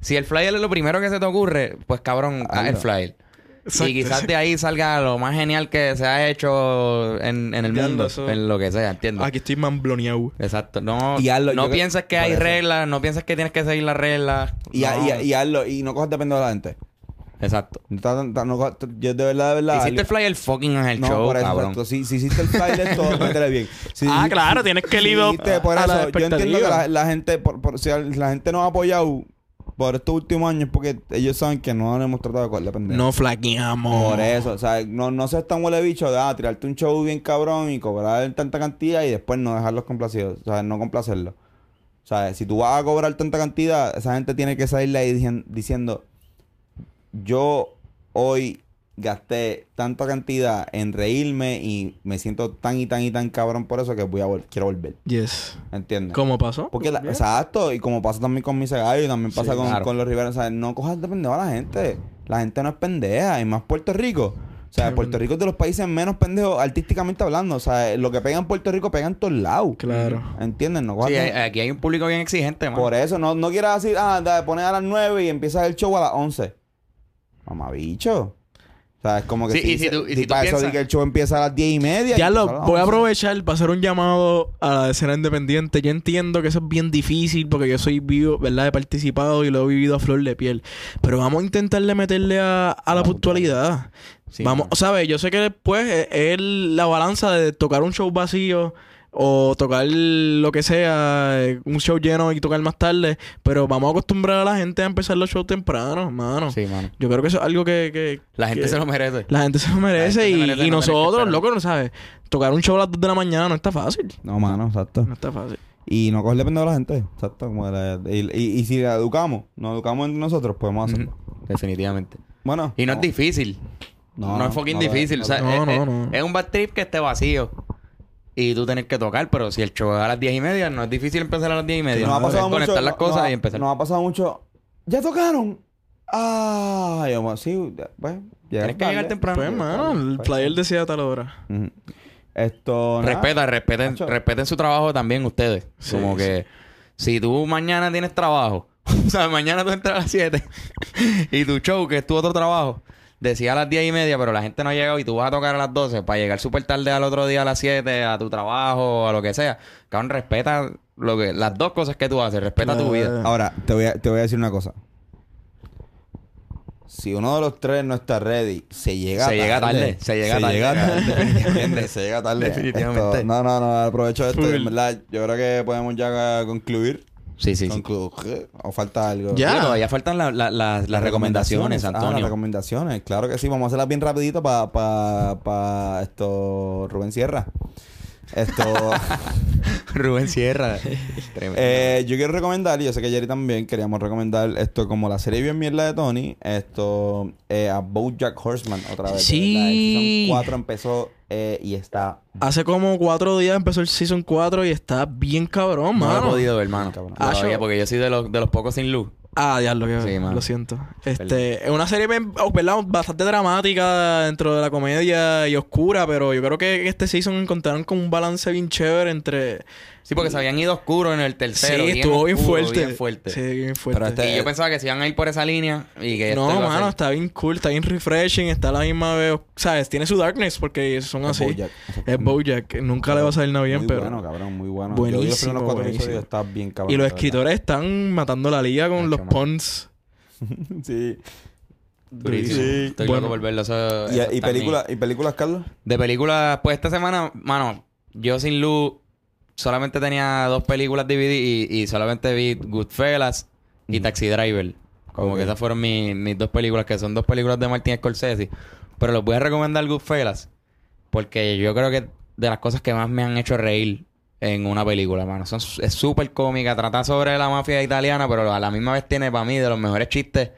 Si el flyer es lo primero que se te ocurre, pues cabrón, haz el flyer. Exacto. Y quizás de ahí salga lo más genial que se ha hecho en, en el Entiendo, mundo. eso. En lo que sea, ¿entiendes? Aquí estoy mambloneado. Exacto. No, Y hazlo, no pienses que hay reglas, no pienses que tienes que seguir las reglas. Y, No. y, y hazlo, y no cojas depende de la gente. Exacto. No ta- ta- no cojas- yo de verdad, de verdad. Hiciste el flyer fucking en el no, show, por eso, cabrón. exacto. Si, si hiciste el flyer, todo, métele bien. Si- Ah, claro, si- tienes que si hiciste por a eso, la yo entiendo que la, la gente, por, por- si la gente no ha apoyado por estos últimos años porque ellos saben que no le hemos tratado de cogerle pendejo. No flaqueamos. Por eso, o sea, no, no seas tan huele bicho de ah, tirarte un show bien cabrón y cobrar tanta cantidad y después no dejarlos complacidos, o sea, no complacerlos. O sea, si tú vas a cobrar tanta cantidad, esa gente tiene que salir ahí dicien- diciendo, yo hoy gasté tanta cantidad en reírme y me siento tan y tan y tan cabrón por eso que voy a vol- quiero volver. Yes. ¿Entiendes? ¿Cómo pasó? Porque, la- exacto, y como pasa también con mis gallo y también pasa Sí, con, claro. con los Rivera, o sea, no cojas de pendejo a la gente. La gente no es pendeja, y más Puerto Rico. O sea, Puerto Rico es de los países menos pendejos artísticamente hablando. O sea, lo que pega en Puerto Rico pega en todos lados. Claro. ¿Entiendes? No Sí, hay- aquí hay un público bien exigente, man. Por eso, no, no quieras decir, ah, da, pones a las 9 y empiezas el show a las 11. Mamabicho. O sea, es como que Sí, y si tú- y si tú para eso piensas- de que el show empieza a las 10 y media. y Ya lo voy a 11. aprovechar para hacer un llamado a la escena independiente. Yo entiendo que eso es bien difícil porque yo soy vivo, ¿verdad? He participado y lo he vivido a flor de piel. Pero vamos a intentarle meterle a, a la puntualidad. Sí, vamos, mano. ¿sabes? Yo sé que después es, es la balanza de tocar un show vacío o tocar lo que sea, eh, un show lleno y tocar más tarde. Pero vamos a acostumbrar a la gente a empezar los shows temprano, mano. Sí, mano. Yo creo que eso es algo que... que- La gente que- se lo merece. la gente se lo merece se y, merece y no que nosotros, loco, no sabes. Tocar un show a las 2 de la mañana no está fácil. No, mano, exacto. No está fácil. Y no cogerle pendejo a la gente. Exacto. Como la- y, y- y si la educamos, nos educamos entre nosotros, podemos hacerlo. Definitivamente. Bueno. Y no, es difícil. No, No, es fucking no difícil. no o sea, es. es, No, es- no, no. es un bad trip que esté vacío. Y tú tener que tocar, pero si el show es a las 10 y media, no es difícil empezar a las 10 y media. nos ha pasado Es conectar mucho. las cosas ha- y empezar. Nos ha pasado mucho. ¿Ya tocaron? Ah, yo, bueno, sí, ya, pues. Tienes que llegar temprano. Pues, mano, el Pues, flyer decía a tal hora. Esto. nada. Respeta, respeten, Nacho. respeten su trabajo también ustedes. Sí, Como que si tú mañana tienes trabajo, o sea, mañana tú entras a las 7 y tu show, que es tu otro trabajo, decía a las 10 y media, pero la gente no ha llegado y tú vas a tocar a las 12 para llegar súper tarde al otro día a las 7 a tu trabajo o a lo que sea. Cabrón, respeta lo que, las dos cosas que tú haces, respeta tu vida. Ahora, te voy, a, te voy a decir una cosa. Si uno de los tres no está ready, se llega Se tarde. llega tarde, se llega tarde. tarde. ¿Entiendes? se llega tarde. Definitivamente. Esto- no, no, no. Aprovecho esto. En verdad, yo creo que podemos ya concluir. Sí, sí, sí. ¿O falta algo? Ya. Sí, todavía faltan la- la- las- las recomendaciones, Ah, las Antonio. recomendaciones. Claro que sí. Vamos a hacerlas bien rapidito para pa, pa esto... Rubén Sierra. Esto... Rubén Sierra. Eh, yo quiero recomendar, y yo sé que Jerry también queríamos recomendar esto como la serie bien mierda de Tony, esto eh, a BoJack Horseman otra vez. Sí. La season 4 empezó eh, y está Hace como cuatro días empezó el Season 4 y está bien cabrón, no lo he mano. podido ver, hermano. Ah, Todavía, porque yo soy de los, de los pocos sin luz. Ah, diablo, que Sí, lo siento. Este, es una serie ¿verdad? bastante dramática dentro de la comedia y oscura, pero yo creo que este season encontraron como un balance bien chévere entre Sí, porque se habían ido oscuro en el tercero. Sí, estuvo bien oscuro, fuerte. bien fuerte. Sí, bien fuerte. Pero este- Y yo pensaba que se iban a ir por esa línea y que no, este a mano, está bien cool, está bien refreshing, está a la misma vez, ¿sabes? Tiene su darkness porque son es así. BoJack. Es Bojack, nunca le va a salir nada bien, muy pero bueno, cabrón, muy bueno. Yo vi los Buenísimo, está bien cabrón. y los escritores están matando la liga con los puns. sí. Durísimo. Sí. Estoy Bueno. loco por verlo. eso- ¿Y, y ¿Y películas, Carlos? De películas, pues esta semana, mano, yo sin luz solamente tenía dos películas DVD y, y solamente vi Goodfellas y Taxi Driver. Como que esas fueron mis, mis dos películas, que son dos películas de Martin Scorsese. Pero les voy a recomendar Goodfellas porque yo creo que de las cosas que más me han hecho reír en una película, mano. Son- es súper cómica, trata sobre la mafia italiana, pero a la misma vez tiene para mí de los mejores chistes.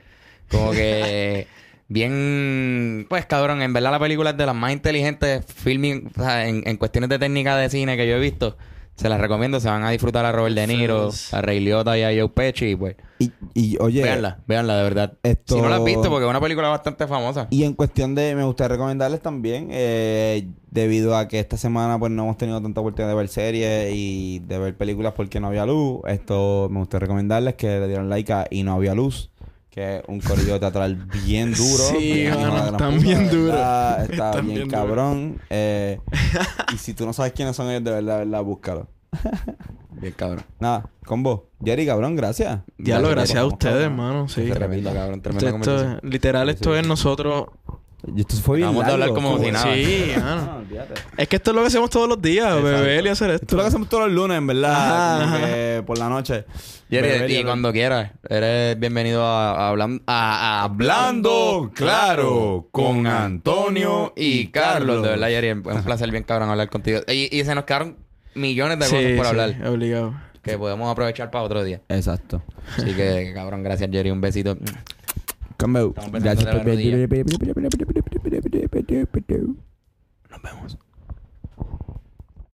Como que bien, pues cabrón, en verdad la película es de las más inteligentes filming, o sea, en, en cuestiones de técnica de cine que yo he visto. Se las recomiendo, se van a disfrutar a Robert De Niro, a Ray Liotta y a Joe Pesci, pues. Y, y oye, Véanla, véanla de verdad. esto- Si no la has visto, porque es una película bastante famosa. y en cuestión de, me gustaría recomendarles también, eh, debido a que esta semana pues no hemos tenido tanta oportunidad de ver series y de ver películas porque no había luz, esto me gustaría recomendarles que le dieran like a Y no había luz, que es un corrido teatral bien duro. Sí, bien mano, están bien duros. Está bien, cabrón. eh, y si tú no sabes quiénes son ellos, de verdad, de verdad, búscalo. Bien cabrón. Nada, con vos. Jerry, cabrón, gracias. Diablo, Gracias, gracias a ustedes, hermano. Sí. Tremendo, cabrón. Tremenda esto- literal, esto es nosotros. Esto fue bien Acabamos de hablar como si nada. Sí, Ah. Es que esto es lo que hacemos todos los días, Exacto. beber y hacer Esto es lo que hacemos todos los lunes, en verdad. Ajá, ajá. por la noche. Jerry, Beber y cuando quieras, eres bienvenido a, a hablan- a- a Hablando Claro con Antonio y Carlos. De verdad, Jerry, es un placer bien cabrón hablar contigo. Y, y se nos quedaron millones de cosas Sí, por sí, hablar obligado. que podemos aprovechar para otro día. Exacto. Así que, cabrón, gracias, Jerry. Un besito. Cambio. Gracias por Nos vemos.